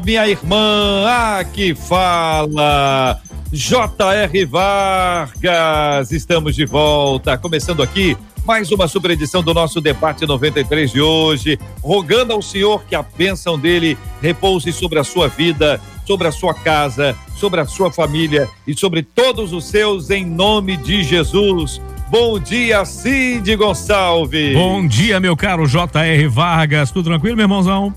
minha irmã. Ah, que fala. J.R. Vargas. Estamos de volta. Começando aqui mais uma super edição do nosso debate 93 de hoje, rogando ao Senhor que a bênção dele repouse sobre a sua vida, sobre a sua casa, sobre a sua família e sobre todos os seus, em nome de Jesus. Bom dia, Cid Gonçalves. Bom dia, meu caro J.R. Vargas. Tudo tranquilo, meu irmãozão?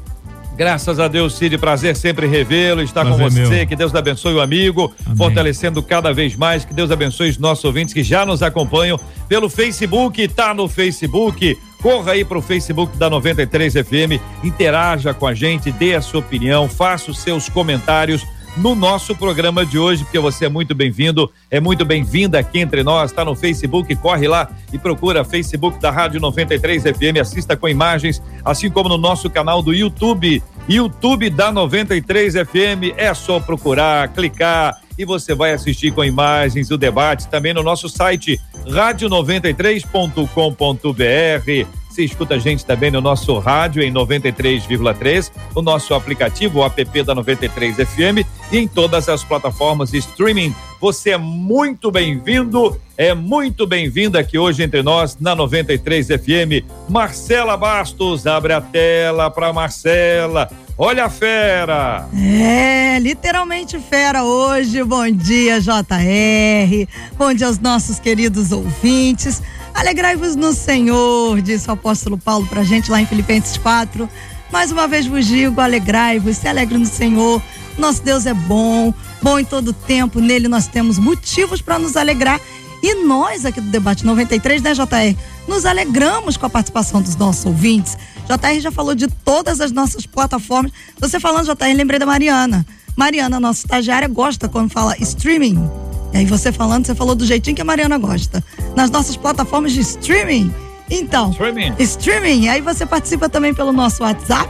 Graças a Deus, Cid, prazer sempre revê-lo, estar prazer com você, meu. que Deus abençoe o amigo, Amém. fortalecendo cada vez mais, que Deus abençoe os nossos ouvintes que já nos acompanham pelo Facebook, tá no Facebook, corra aí para o Facebook da 93 FM, interaja com a gente, dê a sua opinião, faça os seus comentários, no nosso programa de hoje, porque você é muito bem-vindo, é muito bem-vinda aqui entre nós, está no Facebook, corre lá e procura Facebook da Rádio 93 FM, assista com imagens, assim como no nosso canal do YouTube, YouTube da 93 FM, é só procurar, clicar e você vai assistir com imagens o debate também no nosso site rádio93.com.br você escuta a gente também no nosso rádio em 93,3, o nosso aplicativo, o app da 93 FM e em todas as plataformas de streaming. Você é muito bem-vindo, é muito bem-vinda aqui hoje entre nós na 93 FM. Marcela Bastos, abre a tela para Marcela. Olha a fera! É, literalmente fera hoje. Bom dia, JR. Bom dia aos nossos queridos ouvintes. Alegrai-vos no Senhor, disse o apóstolo Paulo para a gente lá em Filipenses 4. Mais uma vez vos digo, alegrai-vos, se alegre no Senhor. Nosso Deus é bom, bom em todo tempo. Nele nós temos motivos para nos alegrar. E nós aqui do Debate 93, né, JR? Nos alegramos com a participação dos nossos ouvintes. JR já falou de todas as nossas plataformas. Você falando, JR, lembrei da Mariana. Mariana, nossa estagiária, gosta quando fala streaming e aí você falando, você falou do jeitinho que a Mariana gosta. Nas nossas plataformas de streaming. Então, streaming. streaming. Aí você participa também pelo nosso WhatsApp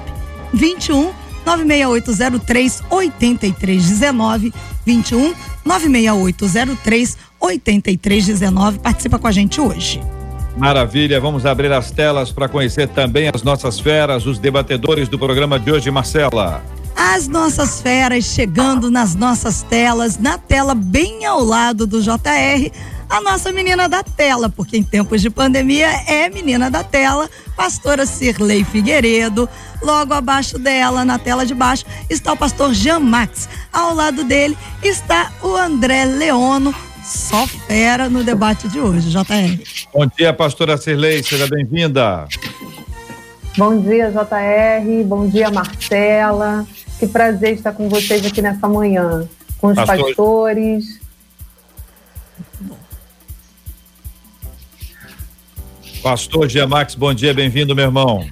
21 96803 8319 21 96803 8319. Participa com a gente hoje. Maravilha, vamos abrir as telas para conhecer também as nossas feras, os debatedores do programa de hoje, Marcela. As nossas feras chegando nas nossas telas, na tela bem ao lado do JR, a nossa menina da tela, porque em tempos de pandemia é menina da tela, pastora Cirlei Figueiredo. Logo abaixo dela, na tela de baixo, está o pastor Jean Max. Ao lado dele está o André Leono, só fera no debate de hoje, JR. Bom dia, pastora Cirlei, seja bem-vinda. Bom dia, JR, bom dia, Marcela. Que prazer estar com vocês aqui nessa manhã, com os Pastor... pastores. Pastor Giamax, bom dia, bem-vindo, meu irmão.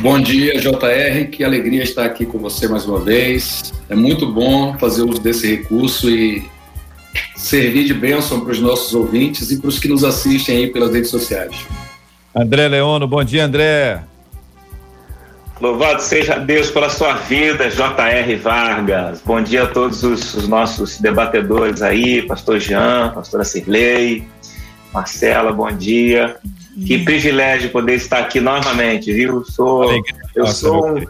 Bom dia, JR, que alegria estar aqui com você mais uma vez. É muito bom fazer uso desse recurso e servir de bênção para os nossos ouvintes e para os que nos assistem aí pelas redes sociais. André Leono, bom dia, André. Louvado seja Deus pela sua vida, J.R. Vargas. Bom dia a todos os, os, nossos debatedores aí, Pastor Jean, Pastora Cirlei, Marcela, bom dia. Que privilégio poder estar aqui novamente, viu? Sou, eu sou um,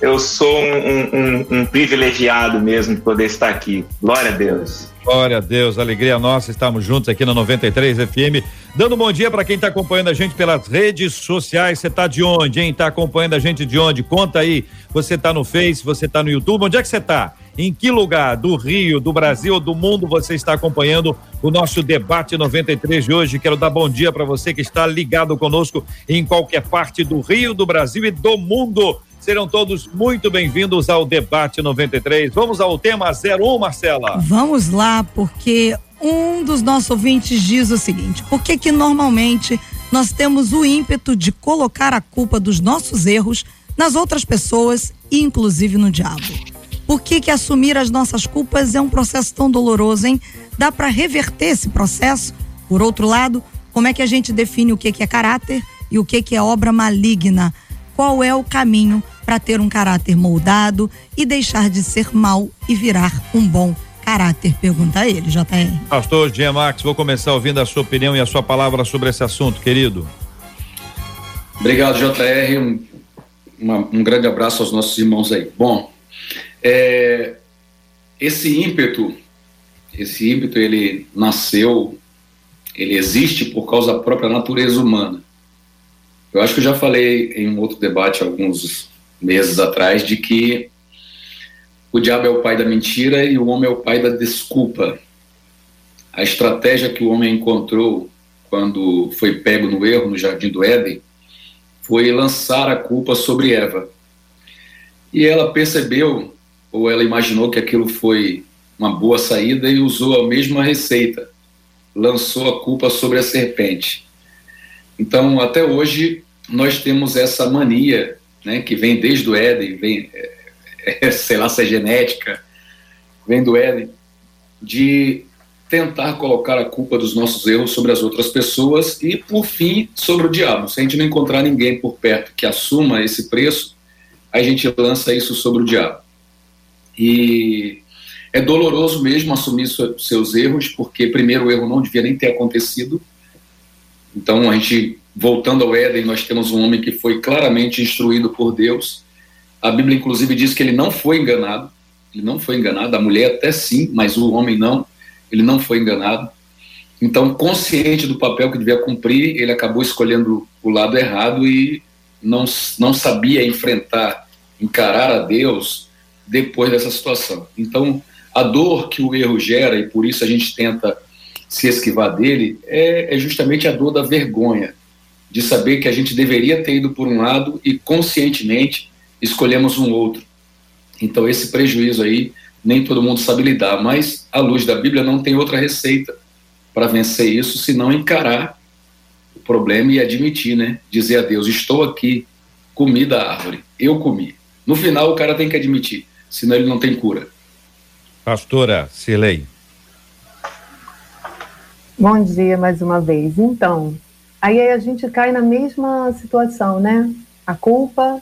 eu sou um, um, um privilegiado mesmo de poder estar aqui. Glória a Deus. Glória a Deus, alegria nossa, estamos juntos aqui na 93 FM. Dando um bom dia para quem está acompanhando a gente pelas redes sociais. Você está de onde, hein? Está acompanhando a gente de onde? Conta aí. Você está no Face, você está no YouTube. Onde é que você está? Em que lugar do Rio, do Brasil, do mundo você está acompanhando o nosso debate 93 de hoje? Quero dar bom dia para você que está ligado conosco em qualquer parte do Rio, do Brasil e do mundo. Serão todos muito bem-vindos ao Debate 93. Vamos ao tema 01, Marcela. Vamos lá, porque um dos nossos ouvintes diz o seguinte: por que que normalmente nós temos o ímpeto de colocar a culpa dos nossos erros nas outras pessoas, inclusive no diabo? Por que, que assumir as nossas culpas é um processo tão doloroso, hein? Dá para reverter esse processo? Por outro lado, como é que a gente define o que, que é caráter e o que, que é obra maligna? Qual é o caminho para ter um caráter moldado e deixar de ser mal e virar um bom caráter? Pergunta ele, JR. Pastor Jean Max, vou começar ouvindo a sua opinião e a sua palavra sobre esse assunto, querido. Obrigado, JR. Um, uma, um grande abraço aos nossos irmãos aí. Bom, é, esse ímpeto, esse ímpeto, ele nasceu, ele existe por causa da própria natureza humana. Eu acho que eu já falei em um outro debate alguns meses atrás de que o diabo é o pai da mentira e o homem é o pai da desculpa. A estratégia que o homem encontrou quando foi pego no erro no jardim do Éden foi lançar a culpa sobre Eva. E ela percebeu, ou ela imaginou que aquilo foi uma boa saída e usou a mesma receita. Lançou a culpa sobre a serpente. Então, até hoje, nós temos essa mania, né, que vem desde o Éden, vem, é, sei lá se é genética, vem do Éden, de tentar colocar a culpa dos nossos erros sobre as outras pessoas e, por fim, sobre o diabo. Se a gente não encontrar ninguém por perto que assuma esse preço, a gente lança isso sobre o diabo. E é doloroso mesmo assumir seus erros, porque, primeiro, o erro não devia nem ter acontecido. Então, a gente, voltando ao Éden, nós temos um homem que foi claramente instruído por Deus. A Bíblia, inclusive, diz que ele não foi enganado. Ele não foi enganado, a mulher até sim, mas o homem não ele não foi enganado. Então, consciente do papel que devia cumprir, ele acabou escolhendo o lado errado e não, não sabia enfrentar, encarar a Deus depois dessa situação. Então, a dor que o erro gera, e por isso a gente tenta se esquivar dele, é, é justamente a dor da vergonha, de saber que a gente deveria ter ido por um lado e conscientemente escolhemos um outro. Então, esse prejuízo aí nem todo mundo sabe lidar, mas à luz da Bíblia não tem outra receita para vencer isso senão encarar o problema e admitir, né? Dizer a Deus: Estou aqui, comi da árvore, eu comi. No final, o cara tem que admitir, senão ele não tem cura. Pastora Silei. Bom dia mais uma vez. Então, aí a gente cai na mesma situação, né? A culpa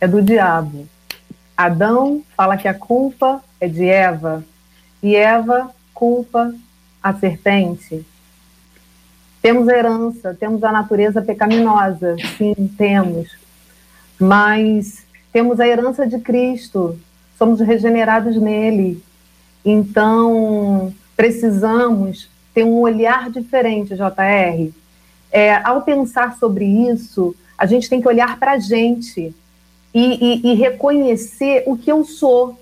é do diabo. Adão fala que a culpa é de Eva e Eva culpa a serpente. Temos herança, temos a natureza pecaminosa, sim, temos. Mas temos a herança de Cristo, somos regenerados nele. Então, precisamos ter um olhar diferente, JR. É, ao pensar sobre isso, a gente tem que olhar para a gente e, e, e reconhecer o que eu sou,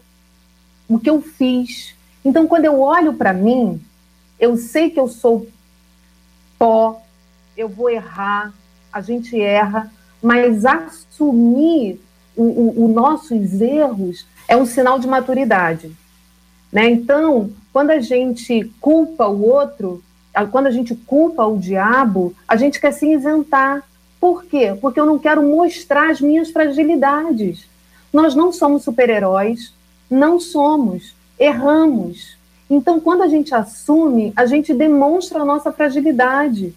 o que eu fiz. Então, quando eu olho para mim, eu sei que eu sou pó, eu vou errar, a gente erra, mas assumir os nossos erros é um sinal de maturidade. Né? Então, quando a gente culpa o outro, quando a gente culpa o diabo, a gente quer se isentar. Por quê? Porque eu não quero mostrar as minhas fragilidades. Nós não somos super-heróis, não somos, erramos. Então, quando a gente assume, a gente demonstra a nossa fragilidade.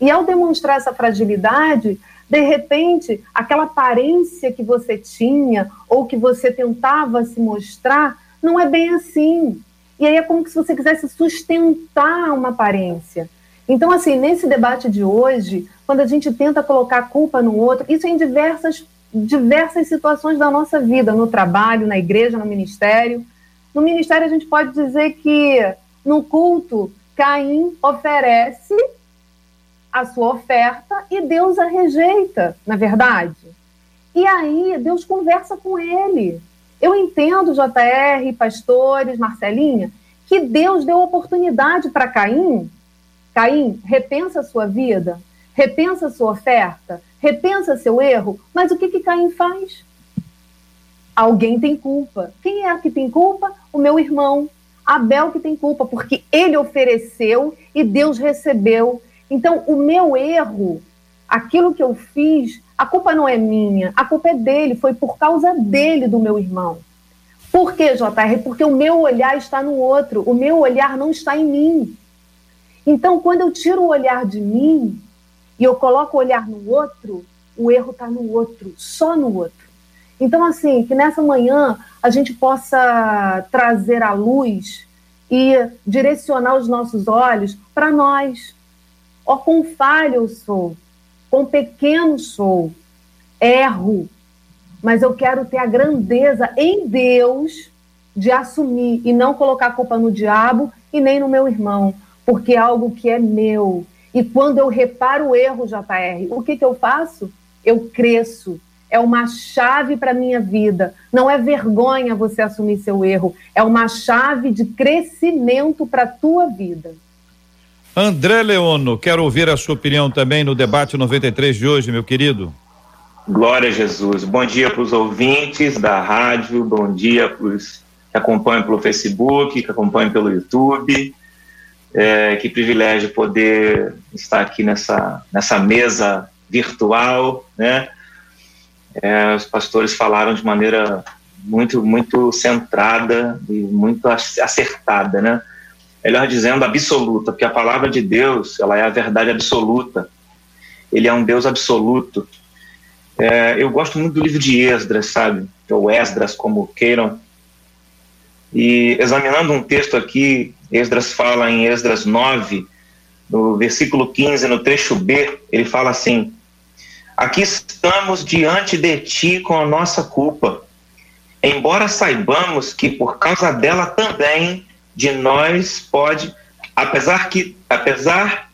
E ao demonstrar essa fragilidade, de repente, aquela aparência que você tinha ou que você tentava se mostrar, não é bem assim. E aí é como se você quisesse sustentar uma aparência. Então, assim, nesse debate de hoje, quando a gente tenta colocar a culpa no outro, isso em diversas, diversas situações da nossa vida, no trabalho, na igreja, no ministério. No ministério, a gente pode dizer que no culto, Caim oferece a sua oferta e Deus a rejeita, na é verdade. E aí, Deus conversa com ele. Eu entendo, JR, pastores, Marcelinha, que Deus deu oportunidade para Caim Caim, repensa a sua vida, repensa a sua oferta, repensa seu erro, mas o que, que Caim faz? Alguém tem culpa. Quem é que tem culpa? O meu irmão. Abel que tem culpa, porque ele ofereceu e Deus recebeu. Então, o meu erro, aquilo que eu fiz, a culpa não é minha, a culpa é dele, foi por causa dele, do meu irmão. Por quê, JR? Porque o meu olhar está no outro, o meu olhar não está em mim. Então, quando eu tiro o olhar de mim e eu coloco o olhar no outro, o erro está no outro, só no outro. Então, assim, que nessa manhã a gente possa trazer a luz e direcionar os nossos olhos para nós. Ó, quão falho eu sou, quão pequeno sou, erro, mas eu quero ter a grandeza em Deus de assumir e não colocar a culpa no diabo e nem no meu irmão, porque é algo que é meu. E quando eu reparo o erro, JR, o que, que eu faço? Eu cresço. É uma chave para a minha vida. Não é vergonha você assumir seu erro. É uma chave de crescimento para a tua vida. André Leono, quero ouvir a sua opinião também no debate 93 de hoje, meu querido. Glória a Jesus. Bom dia para os ouvintes da rádio, bom dia para os que acompanham pelo Facebook, que acompanham pelo YouTube. É, que privilégio poder estar aqui nessa, nessa mesa virtual, né? É, os pastores falaram de maneira muito, muito centrada e muito acertada, né? Melhor dizendo, absoluta, porque a palavra de Deus, ela é a verdade absoluta. Ele é um Deus absoluto. É, eu gosto muito do livro de Esdras, sabe? Ou Esdras, como queiram. E examinando um texto aqui, Esdras fala em Esdras 9, no versículo 15, no trecho B, ele fala assim: Aqui estamos diante de ti com a nossa culpa, embora saibamos que por causa dela também de nós pode, apesar que, apesar,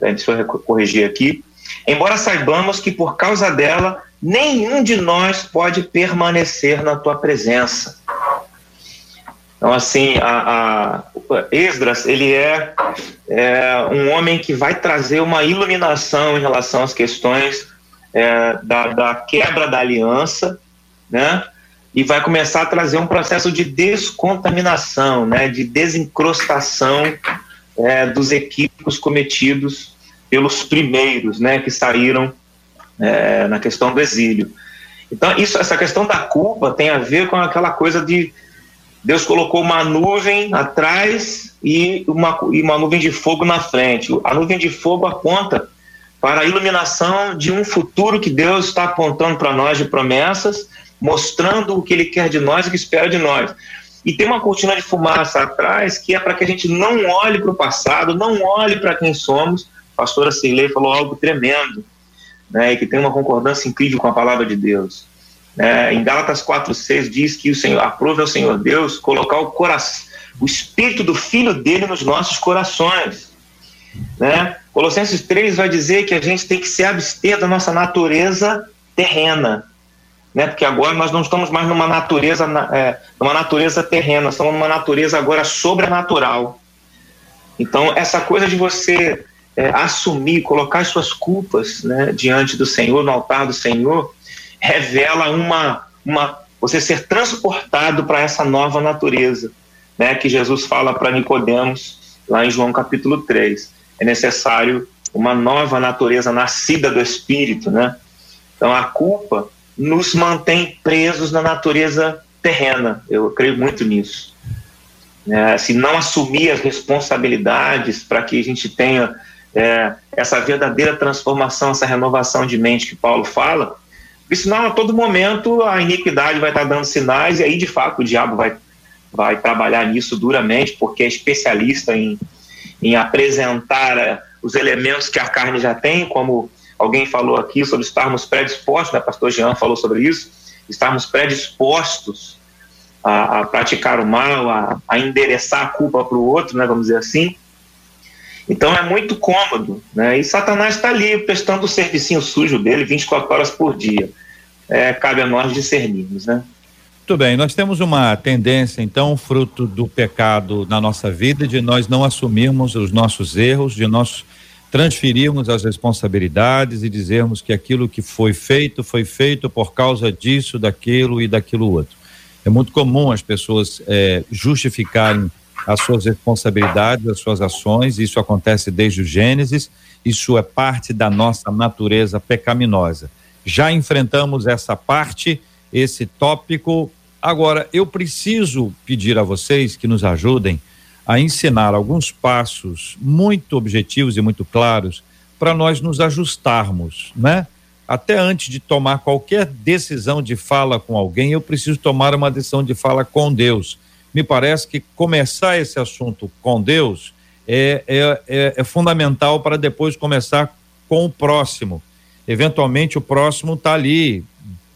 deixa eu corrigir aqui, Embora saibamos que por causa dela nenhum de nós pode permanecer na tua presença. Então, assim, a, a Esdras, ele é, é, um homem que vai trazer uma iluminação em relação às questões é, da, da, quebra da aliança, né? E vai começar a trazer um processo de descontaminação, né? De desencrostação é, dos equívocos cometidos pelos primeiros, né, que saíram é, na questão do exílio. Então, isso, essa questão da culpa tem a ver com aquela coisa de Deus colocou uma nuvem atrás e uma, e uma nuvem de fogo na frente. A nuvem de fogo aponta para a iluminação de um futuro que Deus está apontando para nós de promessas, mostrando o que Ele quer de nós e o que espera de nós. E tem uma cortina de fumaça atrás que é para que a gente não olhe para o passado, não olhe para quem somos, a pastora Cirlei falou algo tremendo, né, e que tem uma concordância incrível com a palavra de Deus. É, em Gálatas 4,6 diz que o Senhor aprova ao Senhor Deus colocar o coração, o espírito do Filho dele nos nossos corações. Né? Colossenses 3 vai dizer que a gente tem que se abster da nossa natureza terrena, né? Porque agora nós não estamos mais numa natureza, é, numa natureza terrena, estamos numa natureza agora sobrenatural. Então essa coisa de você é, assumir, colocar as suas culpas né, diante do Senhor, no altar do Senhor, revela uma, uma você ser transportado para essa nova natureza, né, que Jesus fala para Nicodemos lá em João capítulo 3. É necessário uma nova natureza nascida do Espírito, né? Então a culpa nos mantém presos na natureza terrena. Eu creio muito nisso. É, se não assumir as responsabilidades para que a gente tenha é, essa verdadeira transformação, essa renovação de mente que Paulo fala, porque senão a todo momento a iniquidade vai estar dando sinais e aí de fato o diabo vai, vai trabalhar nisso duramente, porque é especialista em, em apresentar é, os elementos que a carne já tem, como alguém falou aqui sobre estarmos predispostos, né, pastor Jean falou sobre isso, estarmos predispostos a, a praticar o mal, a, a endereçar a culpa para o outro, né, vamos dizer assim, então é muito cômodo, né? E Satanás está ali prestando o servicinho sujo dele 24 horas por dia. É, cabe a nós discernirmos, né? Muito bem, nós temos uma tendência, então, fruto do pecado na nossa vida, de nós não assumirmos os nossos erros, de nós transferirmos as responsabilidades e dizermos que aquilo que foi feito foi feito por causa disso, daquilo e daquilo outro. É muito comum as pessoas é, justificarem as suas responsabilidades, as suas ações. Isso acontece desde o Gênesis. Isso é parte da nossa natureza pecaminosa. Já enfrentamos essa parte, esse tópico Agora, eu preciso pedir a vocês que nos ajudem a ensinar alguns passos muito objetivos e muito claros para nós nos ajustarmos, né? Até antes de tomar qualquer decisão de fala com alguém, eu preciso tomar uma decisão de fala com Deus. Me parece que começar esse assunto com Deus é, é, é, é fundamental para depois começar com o próximo. Eventualmente, o próximo está ali,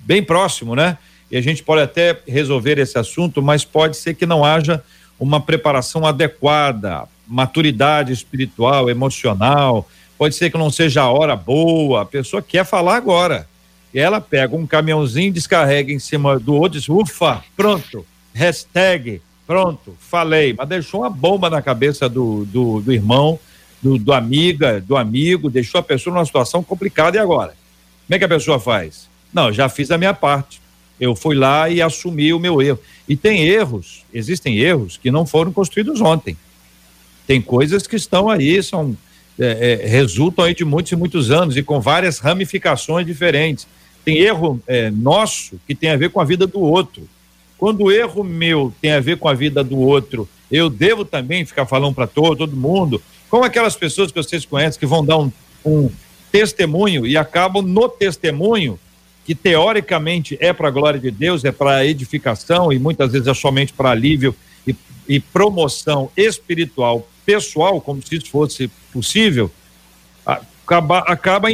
bem próximo, né? E a gente pode até resolver esse assunto, mas pode ser que não haja uma preparação adequada, maturidade espiritual, emocional. Pode ser que não seja a hora boa, a pessoa quer falar agora. E ela pega um caminhãozinho, descarrega em cima do outro diz: ufa, pronto, hashtag, pronto, falei. Mas deixou uma bomba na cabeça do, do, do irmão, do, do amiga, do amigo, deixou a pessoa numa situação complicada. E agora? Como é que a pessoa faz? Não, já fiz a minha parte. Eu fui lá e assumi o meu erro. E tem erros, existem erros que não foram construídos ontem. Tem coisas que estão aí, são é, é, resultam aí de muitos e muitos anos e com várias ramificações diferentes. Tem erro é, nosso que tem a ver com a vida do outro. Quando o erro meu tem a ver com a vida do outro, eu devo também ficar falando para todo, todo mundo, como aquelas pessoas que vocês conhecem que vão dar um, um testemunho e acabam no testemunho que teoricamente é para a glória de Deus, é para edificação e muitas vezes é somente para alívio e, e, promoção espiritual pessoal, como se isso fosse possível, acaba, acaba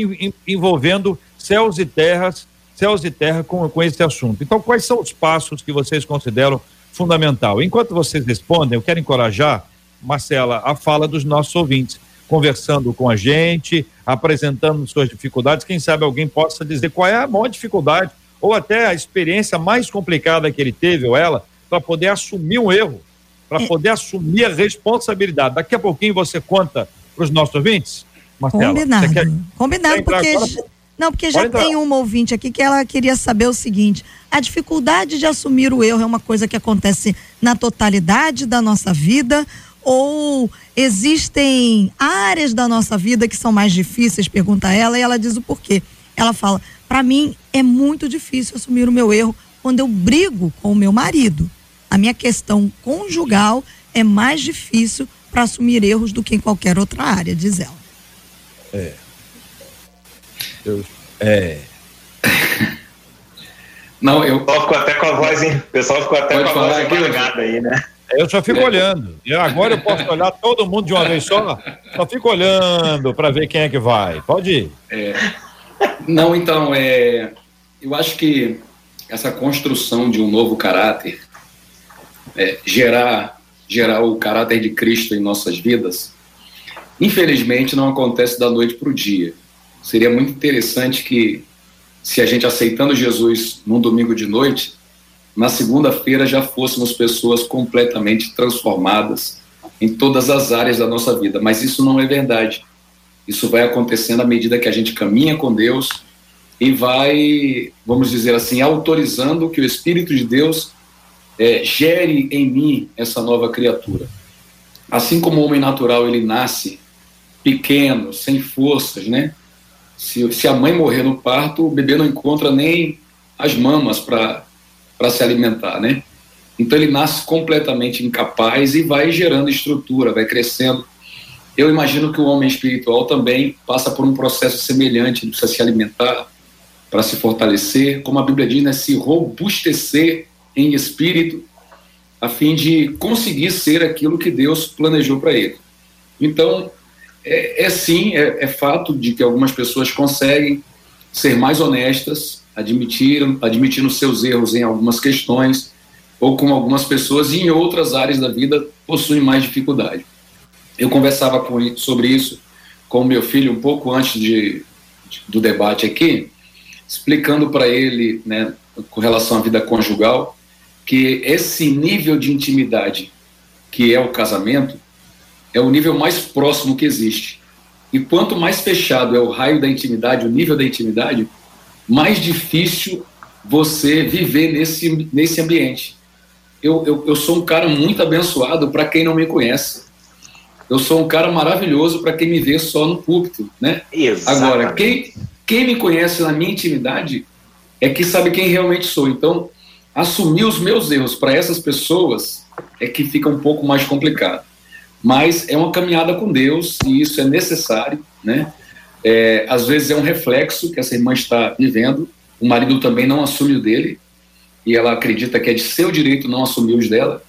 envolvendo céus e terras, céus e terra com, com esse assunto. Então, quais são os passos que vocês consideram fundamental? Enquanto vocês respondem, eu quero encorajar, Marcela, a fala dos nossos ouvintes conversando com a gente, apresentando suas dificuldades. Quem sabe alguém possa dizer qual é a maior dificuldade ou até a experiência mais complicada que ele teve ou ela para poder assumir um erro, para é. poder assumir a responsabilidade. Daqui a pouquinho você conta para os nossos ouvintes, Marcela. Combinado. Quer... Combinado, porque. Agora? Não, porque já tem uma ouvinte aqui que ela queria saber o seguinte: a dificuldade de assumir o erro é uma coisa que acontece na totalidade da nossa vida ou existem áreas da nossa vida que são mais difíceis? Pergunta ela e ela diz o porquê. Ela fala: para mim é muito difícil assumir o meu erro quando eu brigo com o meu marido. A minha questão conjugal é mais difícil para assumir erros do que em qualquer outra área, diz ela. É. Eu, é. Não, eu. O pessoal ficou até com a voz, hein? O pessoal ficou até Pode com a voz apagada aí, né? Eu só fico olhando. E agora eu posso olhar todo mundo de uma vez só. Só fico olhando para ver quem é que vai. Pode ir. É, não, então, é, eu acho que essa construção de um novo caráter, é, gerar, gerar o caráter de Cristo em nossas vidas, infelizmente não acontece da noite para o dia. Seria muito interessante que, se a gente aceitando Jesus num domingo de noite, na segunda-feira já fôssemos pessoas completamente transformadas em todas as áreas da nossa vida. Mas isso não é verdade. Isso vai acontecendo à medida que a gente caminha com Deus e vai, vamos dizer assim, autorizando que o Espírito de Deus é, gere em mim essa nova criatura. Assim como o homem natural ele nasce pequeno, sem forças, né? Se, se a mãe morrer no parto, o bebê não encontra nem as mamas para para se alimentar, né? Então ele nasce completamente incapaz e vai gerando estrutura, vai crescendo. Eu imagino que o homem espiritual também passa por um processo semelhante, ele precisa se alimentar para se fortalecer, como a Bíblia diz, né, se robustecer em espírito, a fim de conseguir ser aquilo que Deus planejou para ele. Então, é, é sim, é, é fato de que algumas pessoas conseguem ser mais honestas, admitiram, admitindo seus erros em algumas questões, ou com algumas pessoas, e em outras áreas da vida possuem mais dificuldade. Eu conversava com, sobre isso com meu filho um pouco antes de, de do debate aqui, explicando para ele, né, com relação à vida conjugal, que esse nível de intimidade que é o casamento é o nível mais próximo que existe. E quanto mais fechado é o raio da intimidade, o nível da intimidade, mais difícil você viver nesse, nesse ambiente. Eu, eu, eu sou um cara muito abençoado para quem não me conhece. Eu sou um cara maravilhoso para quem me vê só no púlpito, né? Exatamente. Agora, quem, quem me conhece na minha intimidade é que sabe quem realmente sou. Então, assumir os meus erros para essas pessoas é que fica um pouco mais complicado. Mas é uma caminhada com Deus e isso é necessário, né? É, às vezes é um reflexo que essa irmã está vivendo. O marido também não assume o dele e ela acredita que é de seu direito não assumir os dela.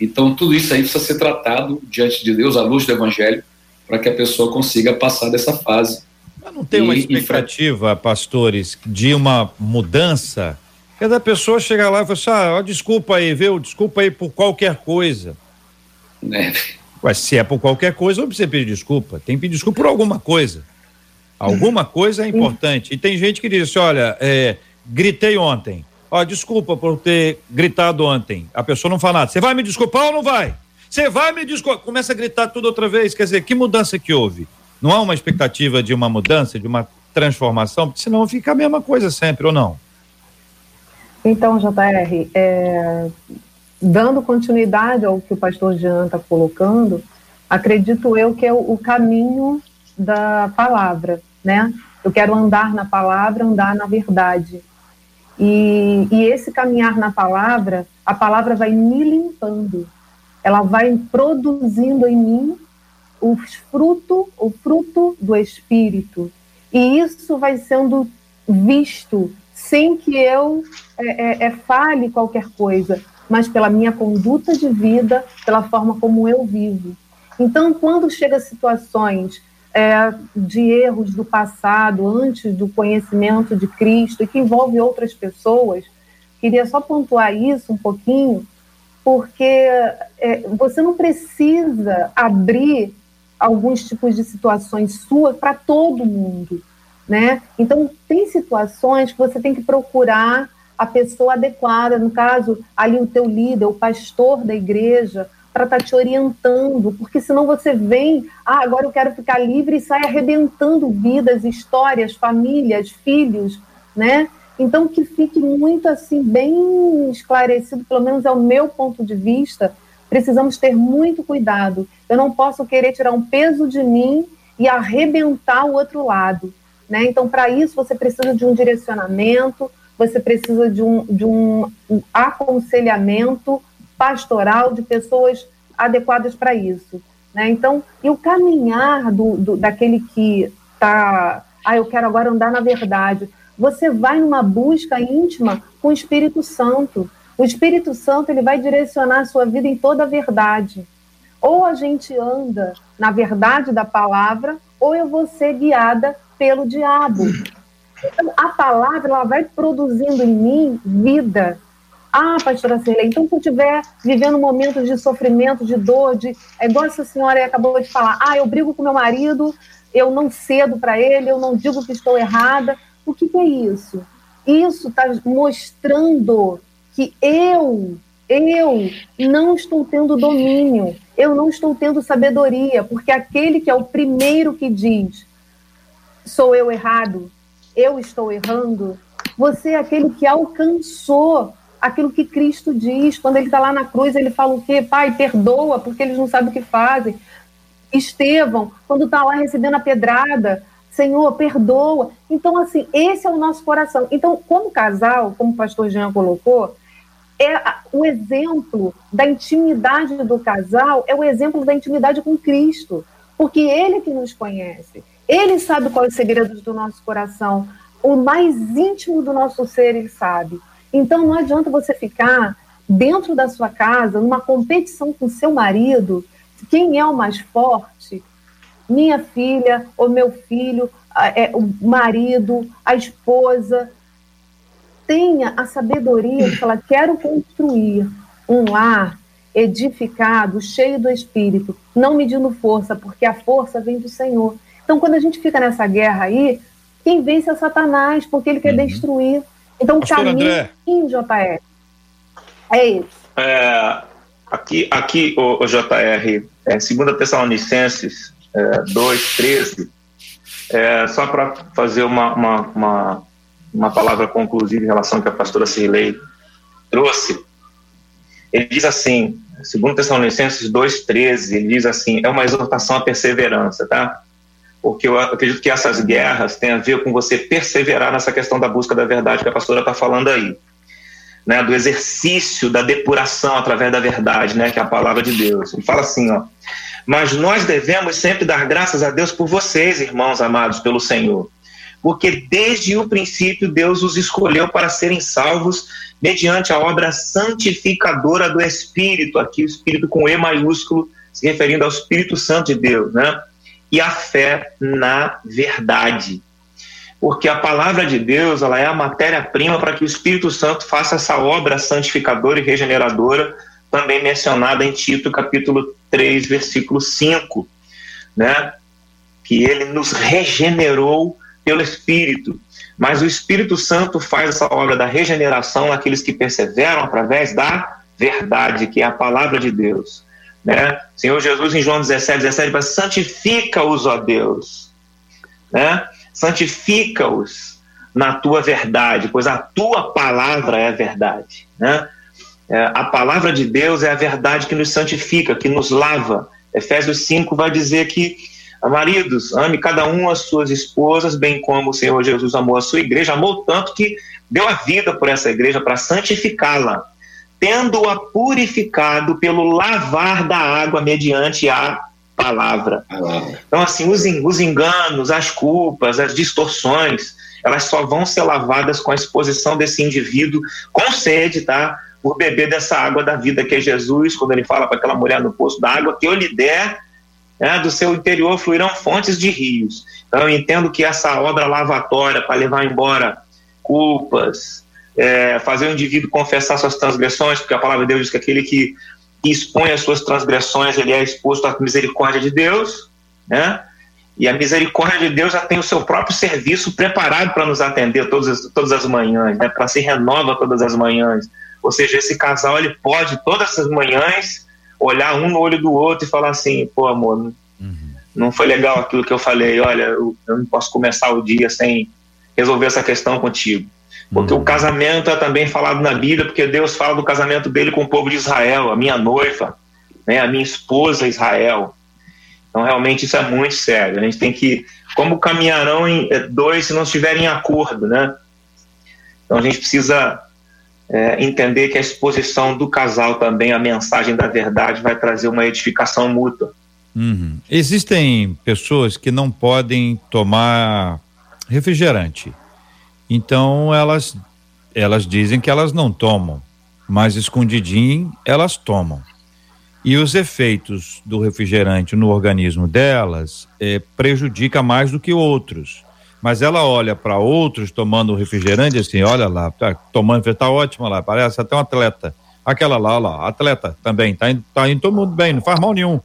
Então tudo isso aí precisa ser tratado diante de Deus à luz do Evangelho para que a pessoa consiga passar dessa fase. Mas não tem uma expectativa, e... pastores, de uma mudança? Cada pessoa chega lá e fala assim: ah, desculpa aí, viu? Desculpa aí por qualquer coisa. É. Ué, se é por qualquer coisa, não precisa pedir desculpa. Tem que pedir desculpa por alguma coisa. Alguma coisa é importante. E tem gente que diz assim, olha, é, gritei ontem. Ó, desculpa por ter gritado ontem. A pessoa não fala nada. Você vai me desculpar ou não vai? Você vai me desculpar. Começa a gritar tudo outra vez. Quer dizer, que mudança que houve? Não há uma expectativa de uma mudança, de uma transformação, porque senão fica a mesma coisa sempre, ou não? Então, JR, é, dando continuidade ao que o pastor Jean está colocando, acredito eu que é o, o, caminho da palavra, né? Eu quero andar na palavra, andar na verdade. E, e esse caminhar na palavra, a palavra vai me limpando, ela vai produzindo em mim o fruto, o fruto do Espírito. E isso vai sendo visto sem que eu é, é, é, fale qualquer coisa, mas pela minha conduta de vida, pela forma como eu vivo. Então, quando chega situações é, de erros do passado, antes do conhecimento de Cristo, e que envolve outras pessoas, queria só pontuar isso um pouquinho, porque é, você não precisa abrir alguns tipos de situações suas para todo mundo, né? Então, tem situações que você tem que procurar a pessoa adequada, no caso, ali o teu líder, o pastor da igreja, para estar tá te orientando, porque senão você vem, ah, agora eu quero ficar livre e sai arrebentando vidas, histórias, famílias, filhos, né? Então que fique muito assim bem esclarecido, pelo menos é o meu ponto de vista. Precisamos ter muito cuidado. Eu não posso querer tirar um peso de mim e arrebentar o outro lado, né? Então para isso você precisa de um direcionamento, você precisa de um, de um aconselhamento pastoral de pessoas adequadas para isso. Né? Então, e o caminhar do, do daquele que está, ah, eu quero agora andar na verdade, você vai numa busca íntima com o Espírito Santo. O Espírito Santo ele vai direcionar a sua vida em toda a verdade. Ou a gente anda na verdade da palavra, ou eu vou ser guiada pelo diabo. Então, a palavra ela vai produzindo em mim vida. Ah, pastora Cirlei, então se eu estiver vivendo momentos de sofrimento, de dor, de. É igual essa senhora acabou de falar, ah, eu brigo com meu marido, eu não cedo para ele, eu não digo que estou errada. O que, que é isso? Isso está mostrando que eu, eu não estou tendo domínio, eu não estou tendo sabedoria, porque aquele que é o primeiro que diz, sou eu errado, eu estou errando, você é aquele que alcançou aquilo que Cristo diz. Quando ele está lá na cruz, ele fala o quê? Pai, perdoa, porque eles não sabem o que fazem. Estevão, quando está lá recebendo a pedrada, Senhor, perdoa. Então, assim, esse é o nosso coração. Então, como casal, como o pastor Jean colocou, é o exemplo da intimidade do casal, é o exemplo da intimidade com Cristo. Porque Ele que nos conhece. Ele sabe qual é o segredo do nosso coração. O mais íntimo do nosso ser, ele sabe. Então não adianta você ficar dentro da sua casa, numa competição com seu marido, quem é o mais forte? Minha filha ou meu filho, é, o marido, a esposa. Tenha a sabedoria de falar: quero construir um lar edificado, cheio do Espírito, não medindo força, porque a força vem do Senhor. Então, quando a gente fica nessa guerra aí, quem vence é Satanás, porque ele quer uhum. destruir. Então, o caminho em JR é isso. É, aqui, aqui o, o JR, é, 2 Tessalonicenses é, 2, 13, é, só para fazer uma, uma, uma, uma, palavra conclusiva em relação ao que a pastora Cirlei trouxe, ele diz assim, 2 Tessalonicenses 2, 13, ele diz assim, é uma exortação à perseverança, tá? Porque eu acredito que essas guerras têm a ver com você perseverar nessa questão da busca da verdade que a pastora está falando aí. né, do exercício da depuração através da verdade, né, que é a palavra de Deus. Ele fala assim, ó: "Mas nós devemos sempre dar graças a Deus por vocês, irmãos amados pelo Senhor, porque desde o princípio Deus os escolheu para serem salvos mediante a obra santificadora do Espírito, aqui o Espírito com E maiúsculo, se referindo ao Espírito Santo de Deus, né? E a fé na verdade." porque a palavra de Deus ela é a matéria-prima para que o Espírito Santo faça essa obra santificadora e regeneradora, também mencionada em Tito, capítulo 3, versículo 5, né? que ele nos regenerou pelo Espírito. Mas o Espírito Santo faz essa obra da regeneração naqueles que perseveram através da verdade, que é a palavra de Deus. Né? Senhor Jesus, em João 17, 17, vai santifica-os, ó Deus. Né? santifica-os na tua verdade, pois a tua palavra é a verdade. Né? É, a palavra de Deus é a verdade que nos santifica, que nos lava. Efésios 5 vai dizer que, maridos, ame cada um as suas esposas, bem como o Senhor Jesus amou a sua igreja, amou tanto que deu a vida por essa igreja para santificá-la, tendo-a purificado pelo lavar da água mediante a palavra. Então, assim, os, os enganos, as culpas, as distorções, elas só vão ser lavadas com a exposição desse indivíduo com sede, tá? Por beber dessa água da vida que é Jesus, quando ele fala para aquela mulher no poço da água, que eu lhe der, né, do seu interior fluirão fontes de rios. Então, eu entendo que essa obra lavatória para levar embora culpas, é, fazer o indivíduo confessar suas transgressões, porque a palavra de Deus diz que aquele que expõe as suas transgressões, ele é exposto à misericórdia de Deus, né? E a misericórdia de Deus já tem o seu próprio serviço preparado para nos atender todas as, todas as manhãs, né? Para se renova todas as manhãs. Ou seja, esse casal ele pode todas as manhãs olhar um no olho do outro e falar assim, pô, amor, uhum. não foi legal aquilo que eu falei. Olha, eu, eu não posso começar o dia sem resolver essa questão contigo. Porque uhum. o casamento é também falado na Bíblia, porque Deus fala do casamento dele com o povo de Israel, a minha noiva, né, a minha esposa Israel. Então, realmente, isso é muito sério. A gente tem que. Como caminharão em é, dois se não estiverem em acordo, né? Então, a gente precisa é, entender que a exposição do casal também, a mensagem da verdade, vai trazer uma edificação mútua. Uhum. Existem pessoas que não podem tomar refrigerante. Então elas elas dizem que elas não tomam, mas escondidinho elas tomam. E os efeitos do refrigerante no organismo delas é, prejudica mais do que outros. Mas ela olha para outros tomando refrigerante assim, olha lá, tá tomando, tá ótima lá, parece até um atleta. Aquela lá, lá, atleta também, tá tá indo todo mundo bem, não faz mal nenhum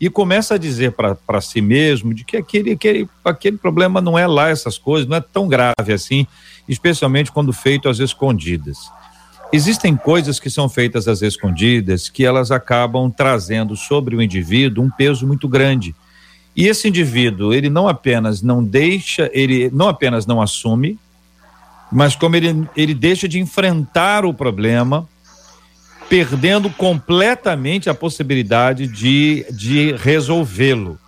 e começa a dizer para si mesmo de que aquele, aquele, aquele problema não é lá essas coisas, não é tão grave assim, especialmente quando feito às escondidas. Existem coisas que são feitas às escondidas que elas acabam trazendo sobre o indivíduo um peso muito grande. E esse indivíduo, ele não apenas não deixa, ele não apenas não assume, mas como ele, ele deixa de enfrentar o problema, perdendo completamente a possibilidade de, de resolvê-lo.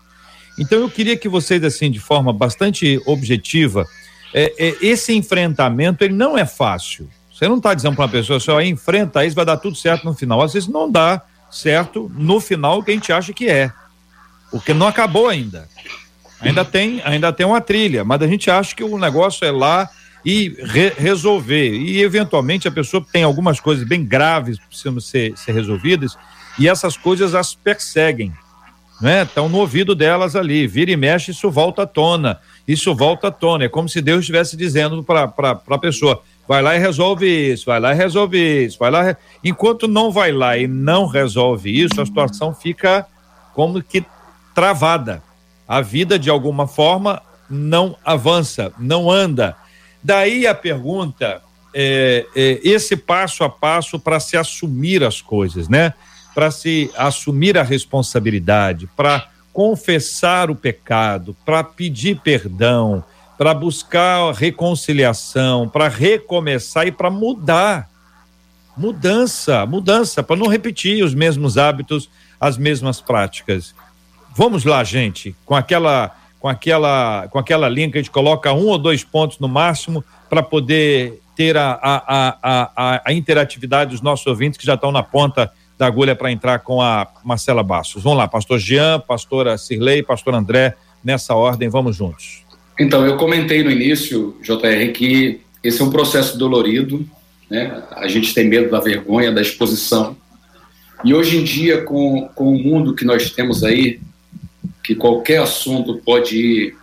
Então eu queria que vocês, assim, de forma bastante objetiva, é, é, esse enfrentamento ele não é fácil. Você não está dizendo para uma pessoa só enfrenta isso, vai dar tudo certo no final. Às vezes não dá certo no final o que a gente acha que é. Porque não acabou ainda. Ainda tem, ainda tem uma trilha, mas a gente acha que o negócio é lá e re resolver. E, eventualmente, a pessoa tem algumas coisas bem graves que precisam ser, ser resolvidas e essas coisas as perseguem. Né? Estão no ouvido delas ali, vira e mexe, isso volta à tona, isso volta à tona. É como se Deus estivesse dizendo para a pessoa: vai lá e resolve isso, vai lá e resolve isso, vai lá. Re... Enquanto não vai lá e não resolve isso, a situação fica como que travada. A vida, de alguma forma, não avança, não anda. Daí a pergunta, é, é, esse passo a passo para se assumir as coisas, né? Para se assumir a responsabilidade, para confessar o pecado, para pedir perdão, para buscar reconciliação, para recomeçar e para mudar. Mudança, mudança, para não repetir os mesmos hábitos, as mesmas práticas. Vamos lá, gente, com aquela com aquela, com aquela linha que a gente coloca um ou dois pontos no máximo para poder ter a, a, a, a, interatividade dos nossos ouvintes que já estão na ponta da agulha para entrar com a Marcela Bastos. Vamos lá, pastor Jean, pastora Cirlei, pastor André, nessa ordem, vamos juntos. Então, eu comentei no início, JR, que esse é um processo dolorido, né? A gente tem medo da vergonha, da exposição. E hoje em dia, com, com o mundo que nós temos aí, que qualquer assunto pode ir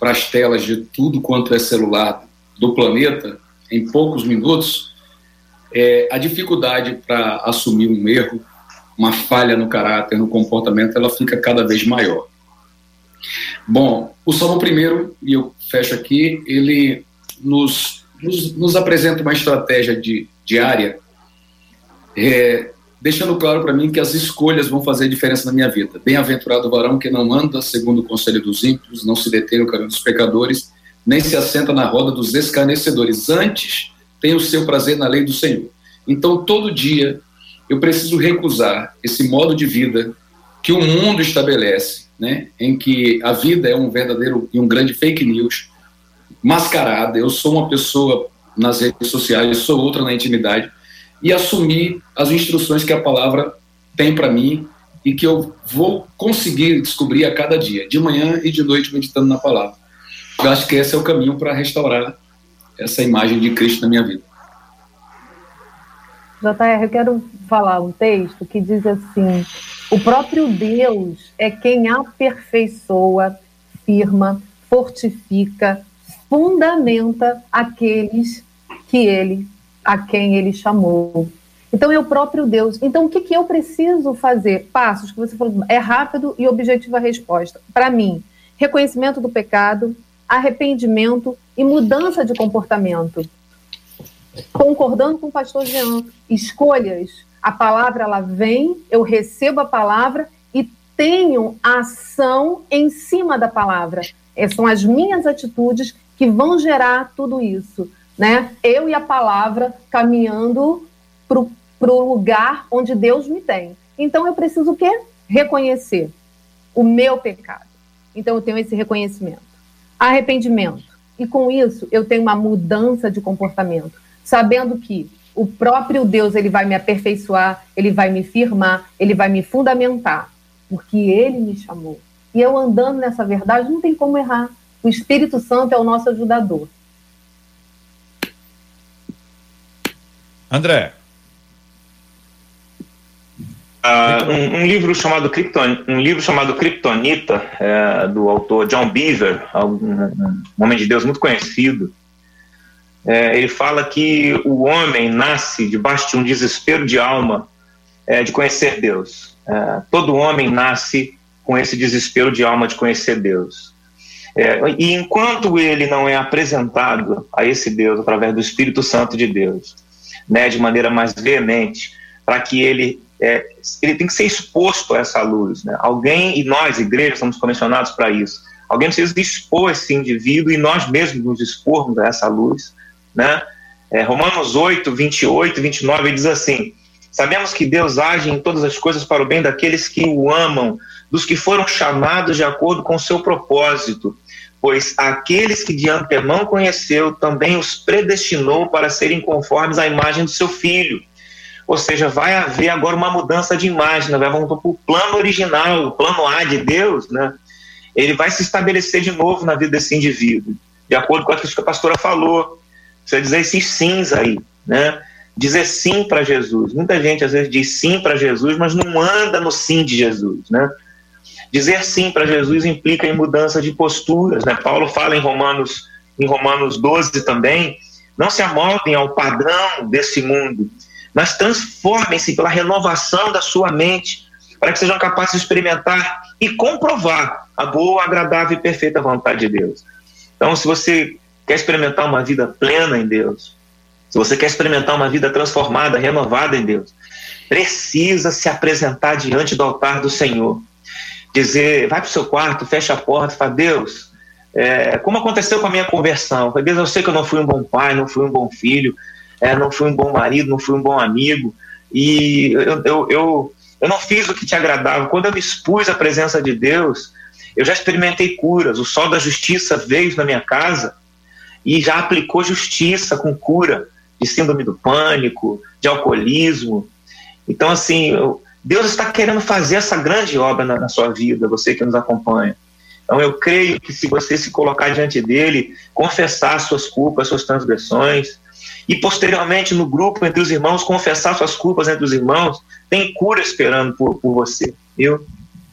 para as telas de tudo quanto é celular do planeta, em poucos minutos, é, a dificuldade para assumir um erro, uma falha no caráter, no comportamento, ela fica cada vez maior. Bom, o Salmo primeiro, e eu fecho aqui, ele nos, nos, nos apresenta uma estratégia de, diária, é, deixando claro para mim que as escolhas vão fazer diferença na minha vida. Bem-aventurado o varão que não anda segundo o conselho dos ímpios, não se detém no caminho dos pecadores, nem se assenta na roda dos escarnecedores. Antes, tem o seu prazer na lei do Senhor. Então, todo dia, eu preciso recusar esse modo de vida que o mundo estabelece, né, em que a vida é um verdadeiro e um grande fake news, mascarada. Eu sou uma pessoa nas redes sociais, eu sou outra na intimidade, e assumir as instruções que a palavra tem para mim e que eu vou conseguir descobrir a cada dia, de manhã e de noite, meditando na palavra. Eu acho que esse é o caminho para restaurar essa imagem de Cristo na minha vida. JR, eu quero falar um texto que diz assim: o próprio Deus é quem aperfeiçoa, firma, fortifica, fundamenta aqueles que ele, a quem ele chamou. Então é o próprio Deus. Então o que, que eu preciso fazer? Passos que você falou, é rápido e objetiva a resposta. Para mim, reconhecimento do pecado, arrependimento e mudança de comportamento. Concordando com o pastor Jean, escolhas. A palavra ela vem, eu recebo a palavra e tenho ação em cima da palavra. Essas são as minhas atitudes que vão gerar tudo isso, né? Eu e a palavra caminhando para o lugar onde Deus me tem. Então eu preciso o quê? Reconhecer o meu pecado. Então eu tenho esse reconhecimento arrependimento. E com isso, eu tenho uma mudança de comportamento, sabendo que o próprio Deus ele vai me aperfeiçoar, ele vai me firmar, ele vai me fundamentar, porque ele me chamou. E eu andando nessa verdade, não tem como errar. O Espírito Santo é o nosso ajudador. André. Uh, um, um, livro chamado Krypton, um livro chamado Kryptonita é, do autor John Beaver, um, homem de Deus muito conhecido. É, ele fala que o homem nasce debaixo de um desespero de alma é, de conhecer Deus. É, todo homem nasce com esse desespero de alma de conhecer Deus. É, e enquanto ele não é apresentado a esse Deus através do Espírito Santo de Deus, né, de maneira mais veemente, para que ele é, ele tem que ser exposto a essa luz. Né? Alguém, e nós, igreja, somos comissionados para isso. Alguém precisa expor esse indivíduo e nós mesmos nos expormos a essa luz. Né? É, Romanos 8, 28 e 29 ele diz assim: Sabemos que Deus age em todas as coisas para o bem daqueles que o amam, dos que foram chamados de acordo com o seu propósito. Pois aqueles que de antemão conheceu, também os predestinou para serem conformes à imagem do seu filho ou seja, vai haver agora uma mudança de imagem, né? vamos para o plano original, o plano A de Deus, né? ele vai se estabelecer de novo na vida desse indivíduo, de acordo com aquilo que a pastora falou. Você dizer esses sims aí, né? Dizer sim para Jesus. Muita gente às vezes diz sim para Jesus, mas não anda no sim de Jesus, né? Dizer sim para Jesus implica em mudança de posturas, né? Paulo fala em Romanos, em Romanos 12 também, não se amoldem ao padrão desse mundo, mas transformem-se pela renovação da sua mente, para que sejam capazes de experimentar e comprovar a boa, agradável e perfeita vontade de Deus. Então, se você quer experimentar uma vida plena em Deus, se você quer experimentar uma vida transformada, renovada em Deus, precisa se apresentar diante do altar do Senhor. Dizer, vai para o seu quarto, fecha a porta e fala, Deus, é, como aconteceu com a minha conversão? Deus, eu sei que eu não fui um bom pai, não fui um bom filho, é, não fui um bom marido, não fui um bom amigo, e eu, eu, eu, eu não fiz o que te agradava. Quando eu me expus à presença de Deus, eu já experimentei curas, o sol da justiça veio na minha casa, e já aplicou justiça com cura de síndrome do pânico, de alcoolismo. Então, assim, Deus está querendo fazer essa grande obra na, na sua vida, você que nos acompanha. Então, eu creio que se você se colocar diante dele, confessar suas culpas, suas transgressões, e posteriormente no grupo entre os irmãos, confessar suas culpas entre os irmãos, tem cura esperando por, por você, viu?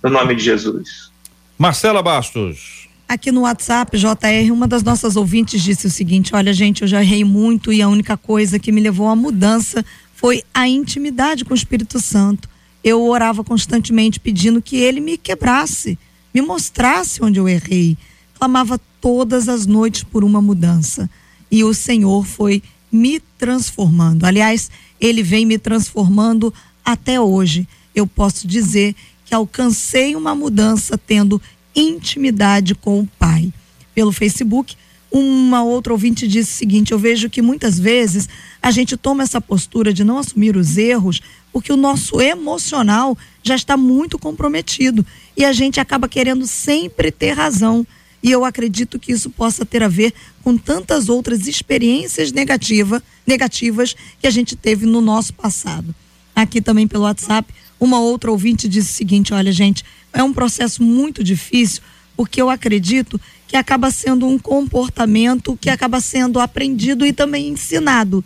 No nome de Jesus. Marcela Bastos. Aqui no WhatsApp, JR, uma das nossas ouvintes disse o seguinte: Olha, gente, eu já errei muito e a única coisa que me levou à mudança foi a intimidade com o Espírito Santo. Eu orava constantemente pedindo que ele me quebrasse, me mostrasse onde eu errei. Clamava todas as noites por uma mudança. E o Senhor foi me transformando. Aliás, ele vem me transformando até hoje. Eu posso dizer que alcancei uma mudança tendo intimidade com o Pai. Pelo Facebook, uma outra ouvinte disse o seguinte: Eu vejo que muitas vezes a gente toma essa postura de não assumir os erros porque o nosso emocional já está muito comprometido e a gente acaba querendo sempre ter razão. E eu acredito que isso possa ter a ver com tantas outras experiências negativa, negativas que a gente teve no nosso passado. Aqui também pelo WhatsApp, uma outra ouvinte disse o seguinte: olha, gente, é um processo muito difícil, porque eu acredito que acaba sendo um comportamento que acaba sendo aprendido e também ensinado.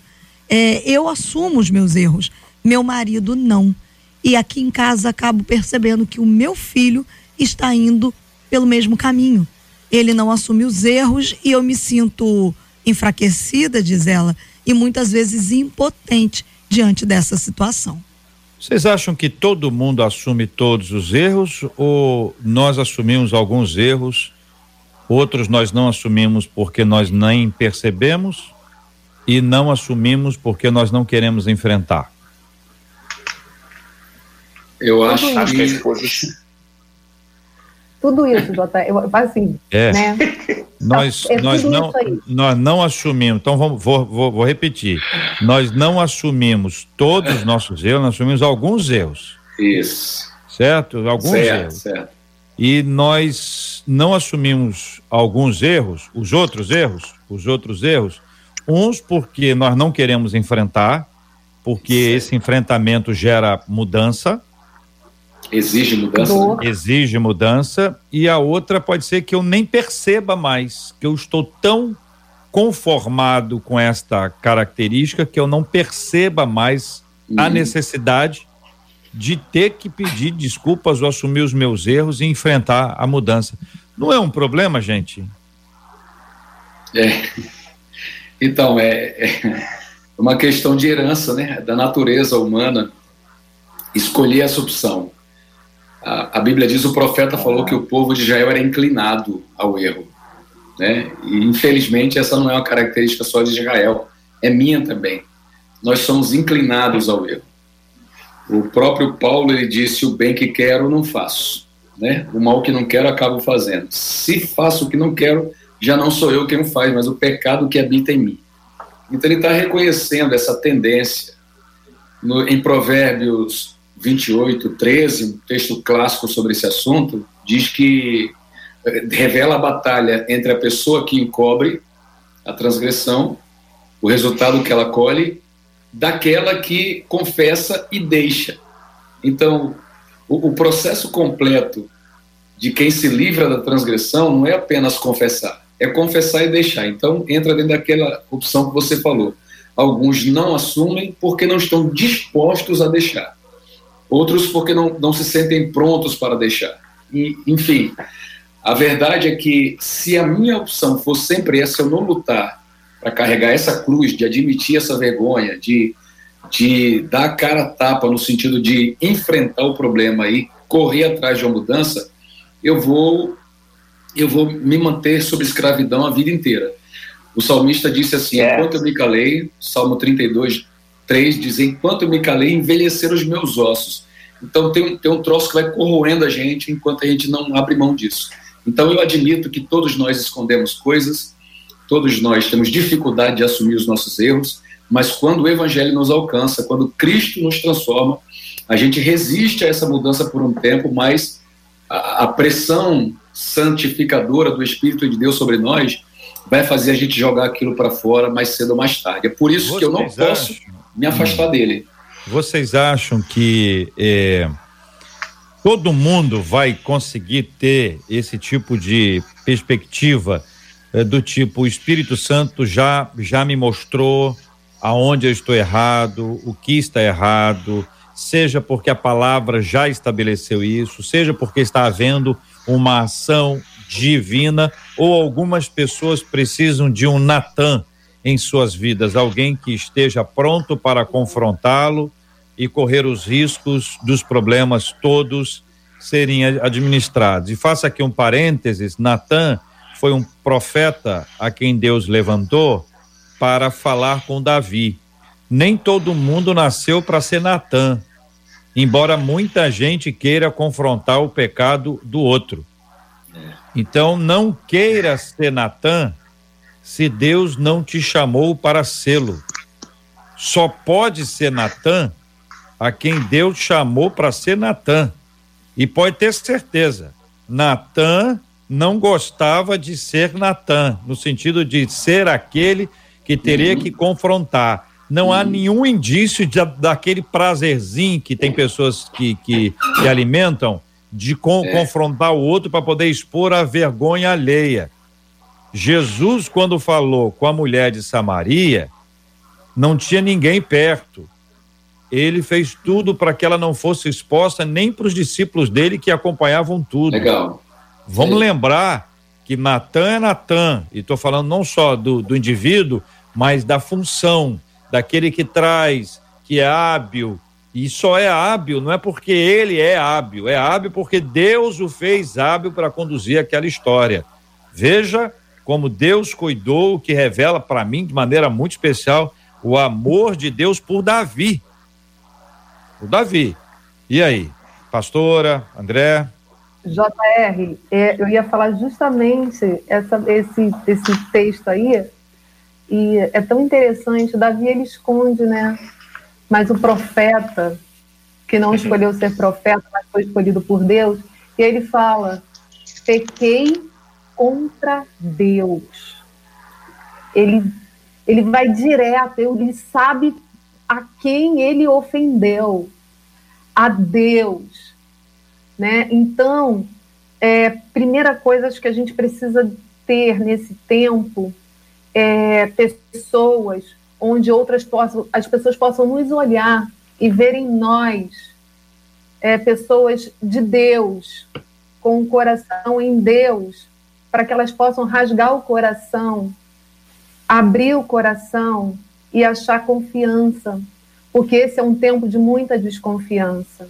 É, eu assumo os meus erros, meu marido não. E aqui em casa acabo percebendo que o meu filho está indo pelo mesmo caminho. Ele não assume os erros e eu me sinto enfraquecida, diz ela, e muitas vezes impotente diante dessa situação. Vocês acham que todo mundo assume todos os erros ou nós assumimos alguns erros, outros nós não assumimos porque nós nem percebemos e não assumimos porque nós não queremos enfrentar? Eu acho que tudo isso, Jota, eu, assim, é. né? Nós, é nós, não, nós não assumimos, então vamos, vou, vou, vou, repetir. Nós não assumimos todos os nossos erros, nós assumimos alguns erros. Isso. Certo? Alguns certo, erros. Certo. E nós não assumimos alguns erros, os outros erros, os outros erros, uns porque nós não queremos enfrentar, porque certo. esse enfrentamento gera mudança Exige mudança? Né? Exige mudança. E a outra pode ser que eu nem perceba mais, que eu estou tão conformado com esta característica que eu não perceba mais uhum. a necessidade de ter que pedir desculpas ou assumir os meus erros e enfrentar a mudança. Não é um problema, gente? É. Então, é, é uma questão de herança, né? Da natureza humana escolher essa opção. A, a Bíblia diz o profeta falou que o povo de Israel era inclinado ao erro. Né? E infelizmente essa não é uma característica só de Israel, é minha também. Nós somos inclinados ao erro. O próprio Paulo ele disse: o bem que quero não faço, né? O mal que não quero acabo fazendo. Se faço o que não quero, já não sou eu quem o faz, mas o pecado que habita em mim. Então ele está reconhecendo essa tendência. No, em Provérbios 28, 13, um texto clássico sobre esse assunto, diz que eh, revela a batalha entre a pessoa que encobre a transgressão, o resultado que ela colhe, daquela que confessa e deixa. Então, o, o processo completo de quem se livra da transgressão não é apenas confessar, é confessar e deixar. Então, entra dentro daquela opção que você falou. Alguns não assumem porque não estão dispostos a deixar outros porque não, não se sentem prontos para deixar. E, enfim, a verdade é que se a minha opção for sempre essa, eu não lutar para carregar essa cruz, de admitir essa vergonha, de, de dar a cara a tapa no sentido de enfrentar o problema e correr atrás de uma mudança, eu vou eu vou me manter sob escravidão a vida inteira. O salmista disse assim: é. enquanto eu me calei, Salmo 32, 3 diz: Enquanto eu me calei, envelheceram os meus ossos. Então tem, tem um troço que vai corroendo a gente enquanto a gente não abre mão disso. Então eu admito que todos nós escondemos coisas, todos nós temos dificuldade de assumir os nossos erros, mas quando o Evangelho nos alcança, quando Cristo nos transforma, a gente resiste a essa mudança por um tempo, mas a, a pressão santificadora do Espírito de Deus sobre nós vai fazer a gente jogar aquilo para fora mais cedo ou mais tarde. É por isso que eu não posso? Me afastar hum. dele. Vocês acham que é, todo mundo vai conseguir ter esse tipo de perspectiva é, do tipo o Espírito Santo já já me mostrou aonde eu estou errado, o que está errado, seja porque a palavra já estabeleceu isso, seja porque está havendo uma ação divina ou algumas pessoas precisam de um Natan em suas vidas, alguém que esteja pronto para confrontá-lo e correr os riscos dos problemas todos serem administrados. E faça aqui um parênteses, Natan foi um profeta a quem Deus levantou para falar com Davi. Nem todo mundo nasceu para ser Natan, embora muita gente queira confrontar o pecado do outro. Então não queira ser Natan se Deus não te chamou para sê-lo. Só pode ser Natan a quem Deus chamou para ser Natan. E pode ter certeza, Natan não gostava de ser Natan, no sentido de ser aquele que teria que confrontar. Não há nenhum indício de, daquele prazerzinho que tem pessoas que, que, que alimentam de é. confrontar o outro para poder expor a vergonha alheia. Jesus, quando falou com a mulher de Samaria, não tinha ninguém perto. Ele fez tudo para que ela não fosse exposta nem para os discípulos dele que acompanhavam tudo. Legal. Vamos Sim. lembrar que Natan é Natan, e estou falando não só do, do indivíduo, mas da função, daquele que traz, que é hábil, e só é hábil, não é porque ele é hábil, é hábil porque Deus o fez hábil para conduzir aquela história. Veja como Deus cuidou, o que revela para mim de maneira muito especial o amor de Deus por Davi. O Davi. E aí, pastora, André? JR, é, eu ia falar justamente essa, esse, esse texto aí, e é tão interessante, Davi ele esconde, né? Mas o profeta, que não escolheu ser profeta, mas foi escolhido por Deus, e ele fala: pequei contra Deus. Ele, ele vai direto, ele sabe a quem ele ofendeu, a Deus. Né? Então, é, primeira coisa que a gente precisa ter nesse tempo é pessoas onde outras possam, as pessoas possam nos olhar e verem nós é, pessoas de Deus, com o coração em Deus, para que elas possam rasgar o coração, abrir o coração e achar confiança, porque esse é um tempo de muita desconfiança.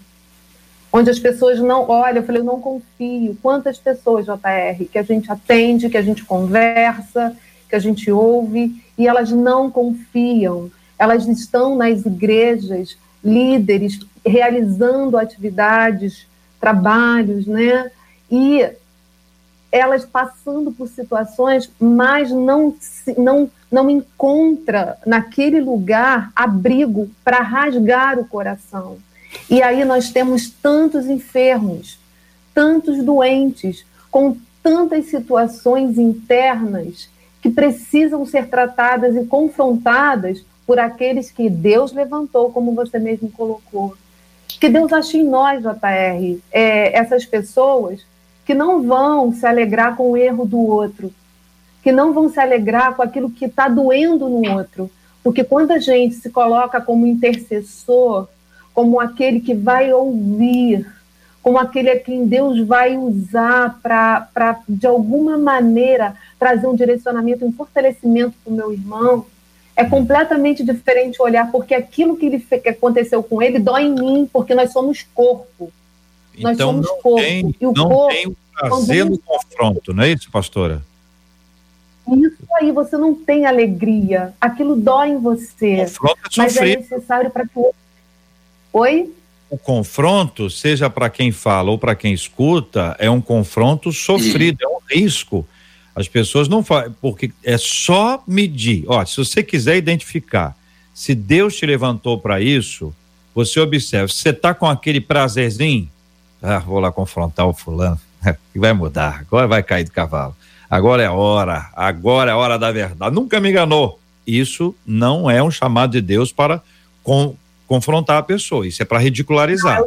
Onde as pessoas não. Olha, eu falei, eu não confio. Quantas pessoas, JR, que a gente atende, que a gente conversa, que a gente ouve, e elas não confiam. Elas estão nas igrejas, líderes, realizando atividades, trabalhos, né? E elas passando por situações, mas não, não, não encontra naquele lugar abrigo para rasgar o coração. E aí nós temos tantos enfermos, tantos doentes, com tantas situações internas que precisam ser tratadas e confrontadas por aqueles que Deus levantou, como você mesmo colocou. Que Deus ache em nós, JR, é, essas pessoas que não vão se alegrar com o erro do outro, que não vão se alegrar com aquilo que está doendo no outro. Porque quando a gente se coloca como intercessor, como aquele que vai ouvir, como aquele a quem Deus vai usar para, de alguma maneira, trazer um direcionamento, um fortalecimento para o meu irmão, é completamente diferente olhar, porque aquilo que, ele, que aconteceu com ele dói em mim, porque nós somos corpo. Nós então, não corpo. Tem, e o não corpo, tem o prazer no confronto, não é isso, pastora? Isso aí, você não tem alegria. Aquilo dói em você. Confronto é mas é necessário para que o. Oi? o confronto, seja para quem fala ou para quem escuta, é um confronto sofrido, é um risco. As pessoas não fazem, porque é só medir. Ó, se você quiser identificar, se Deus te levantou para isso, você observa, você está com aquele prazerzinho, ah, vou lá confrontar o fulano, que vai mudar, agora vai cair do cavalo. Agora é a hora, agora é a hora da verdade. Nunca me enganou. Isso não é um chamado de Deus para com, confrontar a pessoa. Isso é para ridicularizar.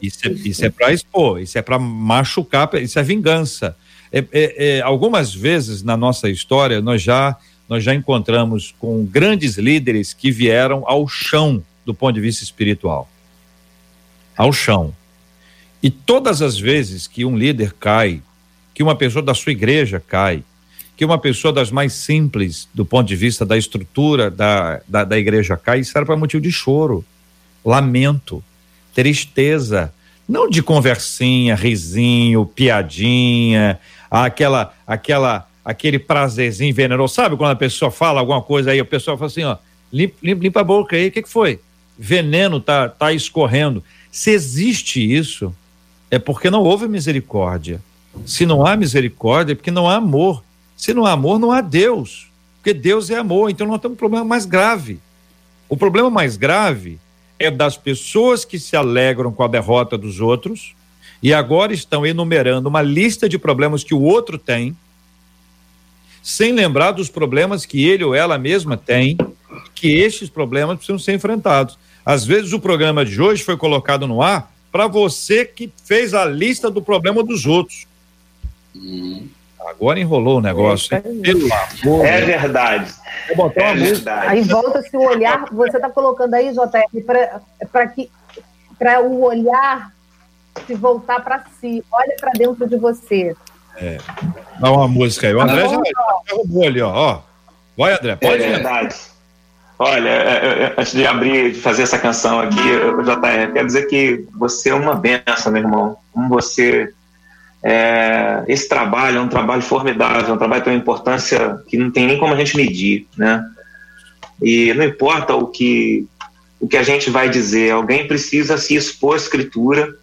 Isso é, isso é para expor. Isso é para machucar. Isso é vingança. É, é, é, algumas vezes na nossa história nós já nós já encontramos com grandes líderes que vieram ao chão do ponto de vista espiritual. Ao chão. E todas as vezes que um líder cai, que uma pessoa da sua igreja cai, que uma pessoa das mais simples, do ponto de vista da estrutura da, da, da igreja cai, isso era para motivo de choro, lamento, tristeza, não de conversinha, risinho, piadinha, aquela, aquela aquele prazerzinho venenoso. Sabe quando a pessoa fala alguma coisa aí, a pessoa fala assim, ó, limpa, limpa a boca aí, o que, que foi? Veneno tá, tá escorrendo. Se existe isso, é porque não houve misericórdia. Se não há misericórdia, é porque não há amor. Se não há amor, não há Deus. Porque Deus é amor. Então nós temos um problema mais grave. O problema mais grave é das pessoas que se alegram com a derrota dos outros e agora estão enumerando uma lista de problemas que o outro tem sem lembrar dos problemas que ele ou ela mesma tem, que estes problemas precisam ser enfrentados. Às vezes o programa de hoje foi colocado no ar para você que fez a lista do problema dos outros. Hum. Agora enrolou o negócio. É, amor, é verdade. É verdade. Aí volta-se o olhar, você está colocando aí, JR, para que para o olhar se voltar para si. Olha para dentro de você. É. Dá uma música aí. O André já, derrubou ali, ó. ó. Vai, André, pode É verdade. Olha, é, é, é, antes de abrir, de fazer essa canção aqui, JR, quero dizer que você é uma benção, meu irmão. Como você. É, esse trabalho é um trabalho formidável, um trabalho de uma importância que não tem nem como a gente medir, né? E não importa o que, o que a gente vai dizer, alguém precisa se expor à escritura,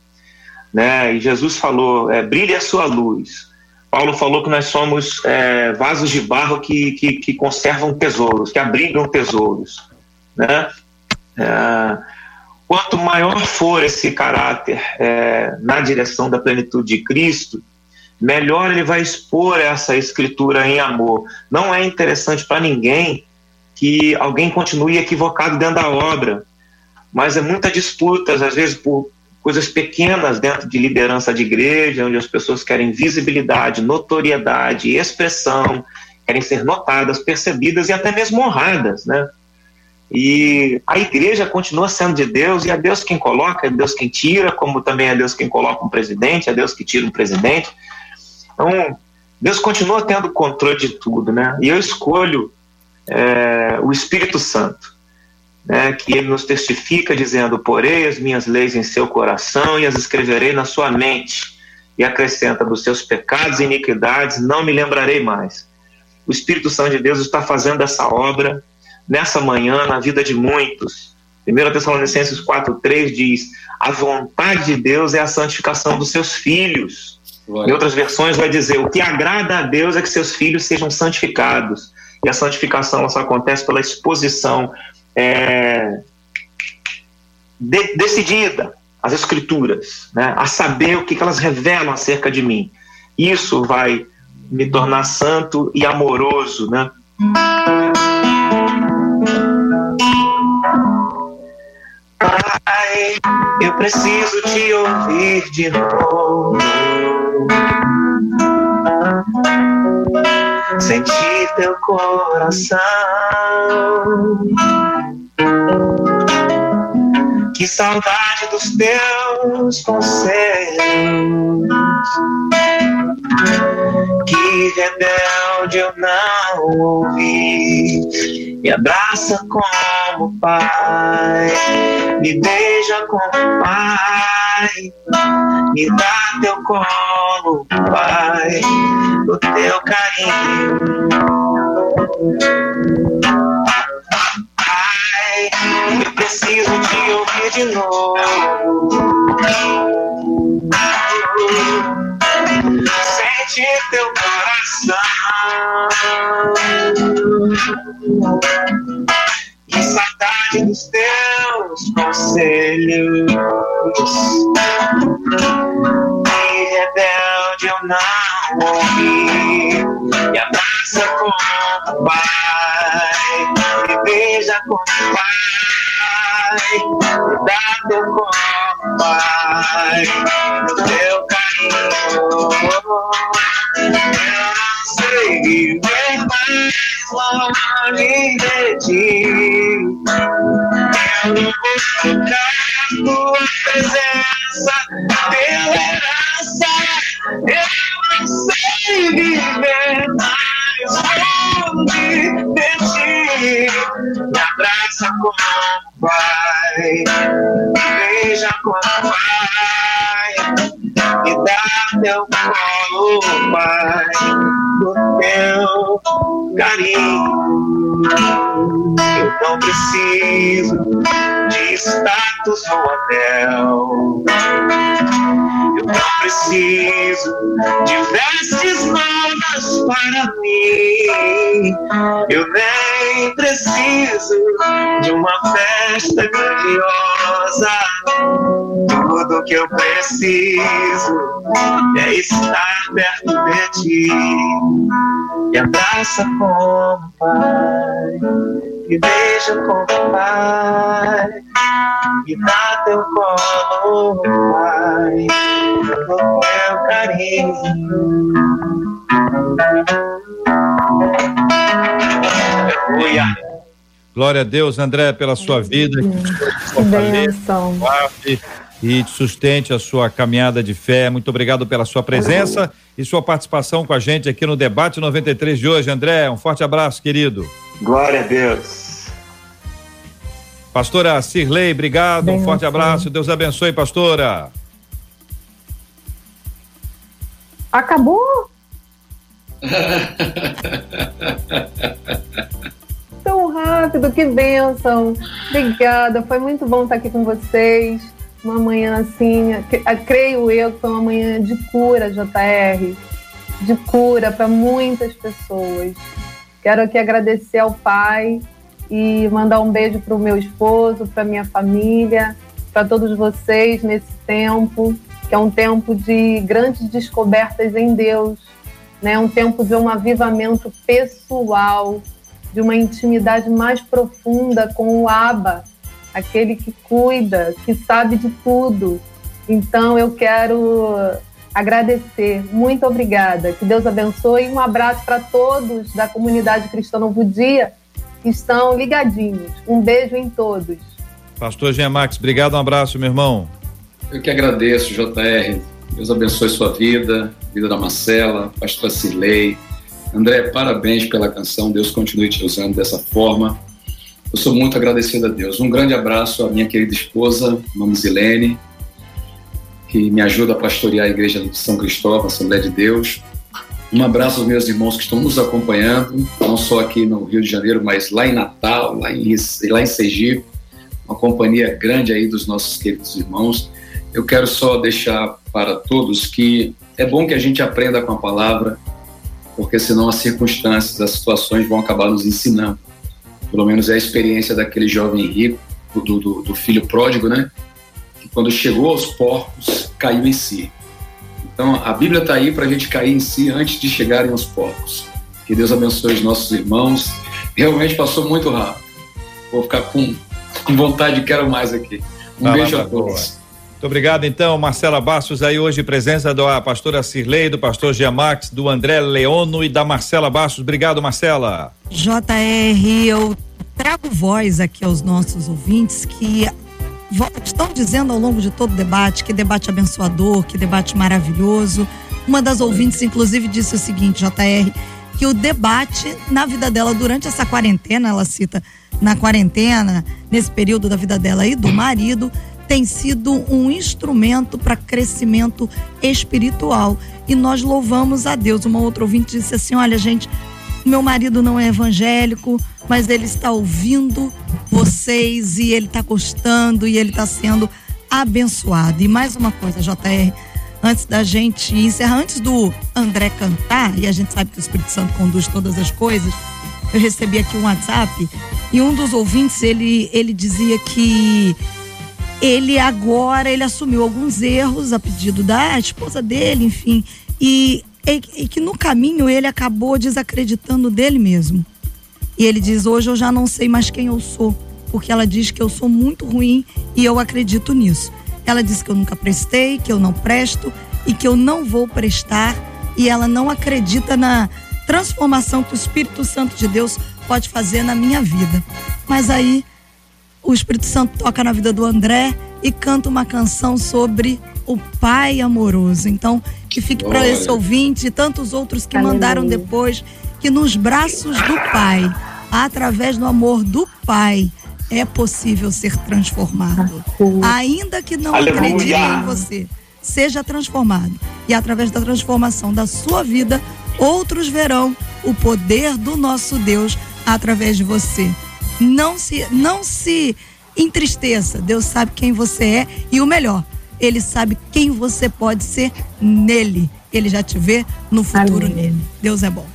né? E Jesus falou: é, brilhe a sua luz Paulo falou que nós somos é, vasos de barro que, que, que, conservam tesouros, que abrigam tesouros. Né? É, quanto maior for esse caráter é, na direção da plenitude de Cristo, melhor ele vai expor essa escritura em amor. Não é interessante para ninguém que alguém continue equivocado dentro da obra, mas é muita disputa, às vezes por coisas pequenas dentro de liderança de igreja, onde as pessoas querem visibilidade, notoriedade, expressão, querem ser notadas, percebidas e até mesmo honradas, né? E a igreja continua sendo de Deus e é Deus quem coloca, é Deus quem tira, como também é Deus quem coloca um presidente, é Deus que tira um presidente. Então, Deus continua tendo controle de tudo, né? E eu escolho é, o Espírito Santo né, que ele nos testifica dizendo: Porei as minhas leis em seu coração e as escreverei na sua mente. E acrescenta: Dos seus pecados e iniquidades não me lembrarei mais. O Espírito Santo de Deus está fazendo essa obra nessa manhã na vida de muitos. 1 Tessalonicenses 4,3 diz: A vontade de Deus é a santificação dos seus filhos. Em outras versões, vai dizer: O que agrada a Deus é que seus filhos sejam santificados. E a santificação só acontece pela exposição é, de, decidida às escrituras, né, a saber o que, que elas revelam acerca de mim. Isso vai me tornar santo e amoroso, né? Pai, eu preciso te ouvir de novo. Sentir teu coração que saudade dos teus conselhos. Que rebelde eu não ouvi. Me abraça como pai, me beija como pai, me dá teu colo, pai, o teu carinho eu preciso te ouvir de novo. Sente teu coração. Saudade dos teus conselhos. Que rebelde eu não morri. Me abraça como o pai, me beija como o pai, me dá teu corpo, pai, no teu carinho. Eu sei mais longe de ti. Eu vou tocar tua presença, pela herança, eu não sei viver mais longe de ti. Me abraça como pai, me beija como pai, teu colo, pai, do teu carinho. Eu não preciso de status no hotel. Preciso de vestes novas para mim. Eu nem preciso de uma festa grandiosa. Tudo que eu preciso é estar perto de ti. Me abraça como pai, me beija como pai, me dá teu colo, pai, com teu carinho. Aleluia. Glória a Deus, André, pela sua vida. Que Benção. E sustente a sua caminhada de fé. Muito obrigado pela sua presença e sua participação com a gente aqui no Debate 93 de hoje. André, um forte abraço, querido. Glória a Deus. Pastora Cirlei, obrigado. Um forte abraço. Deus abençoe, pastora. Acabou? Tão rápido, que bênção. Obrigada, foi muito bom estar aqui com vocês. Uma manhã assim, creio eu que foi uma manhã de cura, JR, de cura para muitas pessoas. Quero aqui agradecer ao Pai e mandar um beijo para o meu esposo, para minha família, para todos vocês nesse tempo, que é um tempo de grandes descobertas em Deus, né? Um tempo de um avivamento pessoal, de uma intimidade mais profunda com o Abba, aquele que cuida, que sabe de tudo. Então eu quero agradecer. Muito obrigada. Que Deus abençoe e um abraço para todos da comunidade Cristã Novo Dia estão ligadinhos. Um beijo em todos. Pastor Jean Max, obrigado, um abraço, meu irmão. Eu que agradeço, JR. Deus abençoe sua vida, vida da Marcela, pastor Cirlei. André, parabéns pela canção. Deus continue te usando dessa forma. Eu sou muito agradecido a Deus. Um grande abraço à minha querida esposa, Mamzilene, que me ajuda a pastorear a igreja de São Cristóvão, Assembleia de Deus. Um abraço aos meus irmãos que estão nos acompanhando, não só aqui no Rio de Janeiro, mas lá em Natal, lá em, lá em Sergipe, uma companhia grande aí dos nossos queridos irmãos. Eu quero só deixar para todos que é bom que a gente aprenda com a palavra, porque senão as circunstâncias, as situações vão acabar nos ensinando. Pelo menos é a experiência daquele jovem rico, do, do, do filho pródigo, né? Que quando chegou aos porcos, caiu em si. Então a Bíblia está aí para a gente cair em si antes de chegarem aos porcos. Que Deus abençoe os nossos irmãos. Realmente passou muito rápido. Vou ficar com, com vontade, quero mais aqui. Um Vai beijo lá, a todos. Muito obrigado, então, Marcela Bastos, aí hoje, presença da pastora Cirlei, do pastor Giamax, do André Leono e da Marcela Bastos. Obrigado, Marcela. JR, eu trago voz aqui aos nossos ouvintes que estão dizendo ao longo de todo o debate que debate abençoador, que debate maravilhoso. Uma das ouvintes, inclusive, disse o seguinte, JR, que o debate na vida dela durante essa quarentena, ela cita na quarentena, nesse período da vida dela e do marido, tem sido um instrumento para crescimento espiritual. E nós louvamos a Deus. Uma outra ouvinte disse assim: Olha, gente, meu marido não é evangélico, mas ele está ouvindo vocês e ele está gostando e ele está sendo abençoado. E mais uma coisa, JR, antes da gente encerrar, antes do André cantar, e a gente sabe que o Espírito Santo conduz todas as coisas, eu recebi aqui um WhatsApp e um dos ouvintes, ele, ele dizia que ele agora ele assumiu alguns erros a pedido da esposa dele, enfim, e, e, e que no caminho ele acabou desacreditando dele mesmo. E ele diz: Hoje eu já não sei mais quem eu sou, porque ela diz que eu sou muito ruim e eu acredito nisso. Ela diz que eu nunca prestei, que eu não presto e que eu não vou prestar, e ela não acredita na transformação que o Espírito Santo de Deus pode fazer na minha vida. Mas aí o Espírito Santo toca na vida do André e canta uma canção sobre o Pai amoroso. Então, que fique para esse ouvinte e tantos outros que Aleluia. mandaram depois que nos braços do Pai, através do amor do Pai, é possível ser transformado. Ainda que não acredite em você, seja transformado. E através da transformação da sua vida, outros verão o poder do nosso Deus através de você. Não se, não se entristeça. Deus sabe quem você é e o melhor, ele sabe quem você pode ser nele. Ele já te vê no futuro Amém. nele. Deus é bom.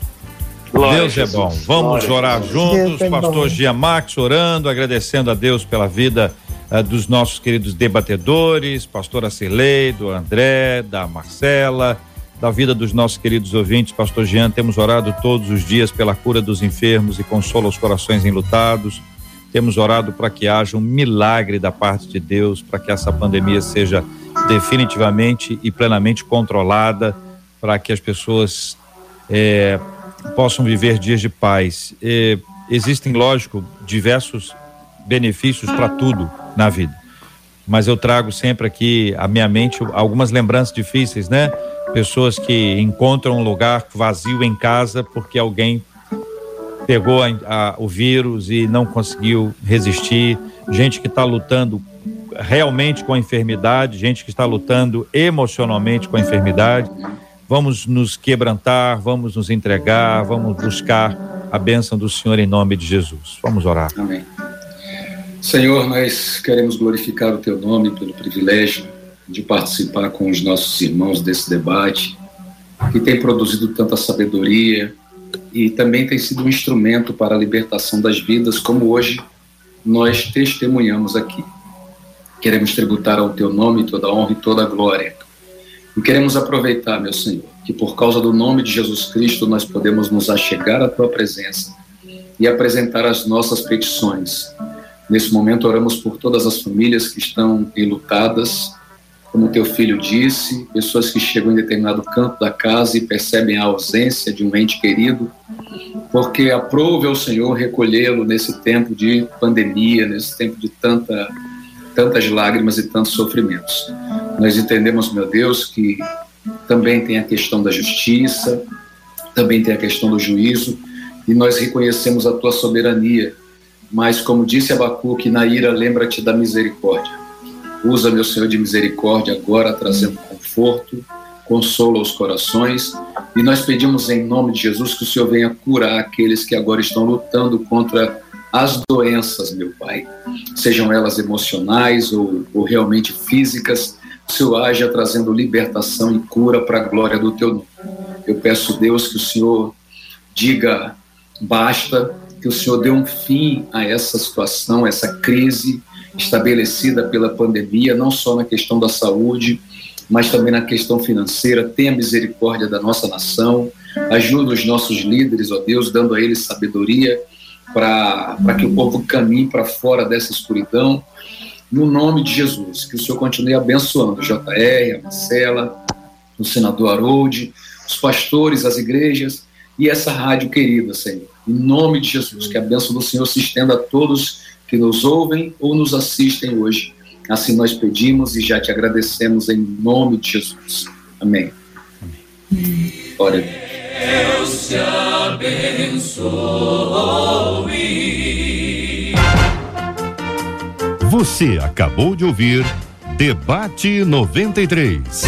Glória Deus é bom. Vamos Glória orar juntos. É Pastor Gia Max orando, agradecendo a Deus pela vida uh, dos nossos queridos debatedores, pastora Cirlei, do André, da Marcela, da vida dos nossos queridos ouvintes. Pastor Jean, temos orado todos os dias pela cura dos enfermos e consola os corações enlutados. Temos orado para que haja um milagre da parte de Deus, para que essa pandemia seja definitivamente e plenamente controlada, para que as pessoas é, possam viver dias de paz. É, existem, lógico, diversos benefícios para tudo na vida, mas eu trago sempre aqui à minha mente algumas lembranças difíceis, né? Pessoas que encontram um lugar vazio em casa porque alguém pegou a, a, o vírus e não conseguiu resistir, gente que está lutando realmente com a enfermidade, gente que está lutando emocionalmente com a enfermidade. Vamos nos quebrantar, vamos nos entregar, vamos buscar a bênção do Senhor em nome de Jesus. Vamos orar. Amém. Senhor, nós queremos glorificar o teu nome pelo privilégio de participar com os nossos irmãos desse debate, que tem produzido tanta sabedoria, e também tem sido um instrumento para a libertação das vidas, como hoje nós testemunhamos aqui. Queremos tributar ao teu nome toda a honra e toda a glória. E queremos aproveitar, meu Senhor, que por causa do nome de Jesus Cristo nós podemos nos achegar à tua presença e apresentar as nossas petições. Nesse momento oramos por todas as famílias que estão enlutadas, como teu filho disse, pessoas que chegam em determinado canto da casa e percebem a ausência de um ente querido, porque aprove ao Senhor recolhê-lo nesse tempo de pandemia, nesse tempo de tanta, tantas lágrimas e tantos sofrimentos. Nós entendemos, meu Deus, que também tem a questão da justiça, também tem a questão do juízo, e nós reconhecemos a tua soberania, mas como disse Abacuque, na ira lembra-te da misericórdia. Usa, meu Senhor, de misericórdia agora, trazendo conforto, consola os corações. E nós pedimos em nome de Jesus que o Senhor venha curar aqueles que agora estão lutando contra as doenças, meu Pai, sejam elas emocionais ou, ou realmente físicas. O Senhor haja trazendo libertação e cura para a glória do Teu nome. Eu peço, Deus, que o Senhor diga basta, que o Senhor dê um fim a essa situação, essa crise estabelecida pela pandemia, não só na questão da saúde, mas também na questão financeira. Tenha misericórdia da nossa nação, ajuda os nossos líderes, ó Deus, dando a eles sabedoria para que o povo caminhe para fora dessa escuridão. No nome de Jesus, que o Senhor continue abençoando o JR, a Marcela, o senador Harold, os pastores, as igrejas e essa rádio querida, Senhor. Em nome de Jesus, que a bênção do Senhor se estenda a todos que nos ouvem ou nos assistem hoje. Assim nós pedimos e já te agradecemos em nome de Jesus. Amém. Amém. Glória a Deus. Te abençoe. Você acabou de ouvir Debate 93.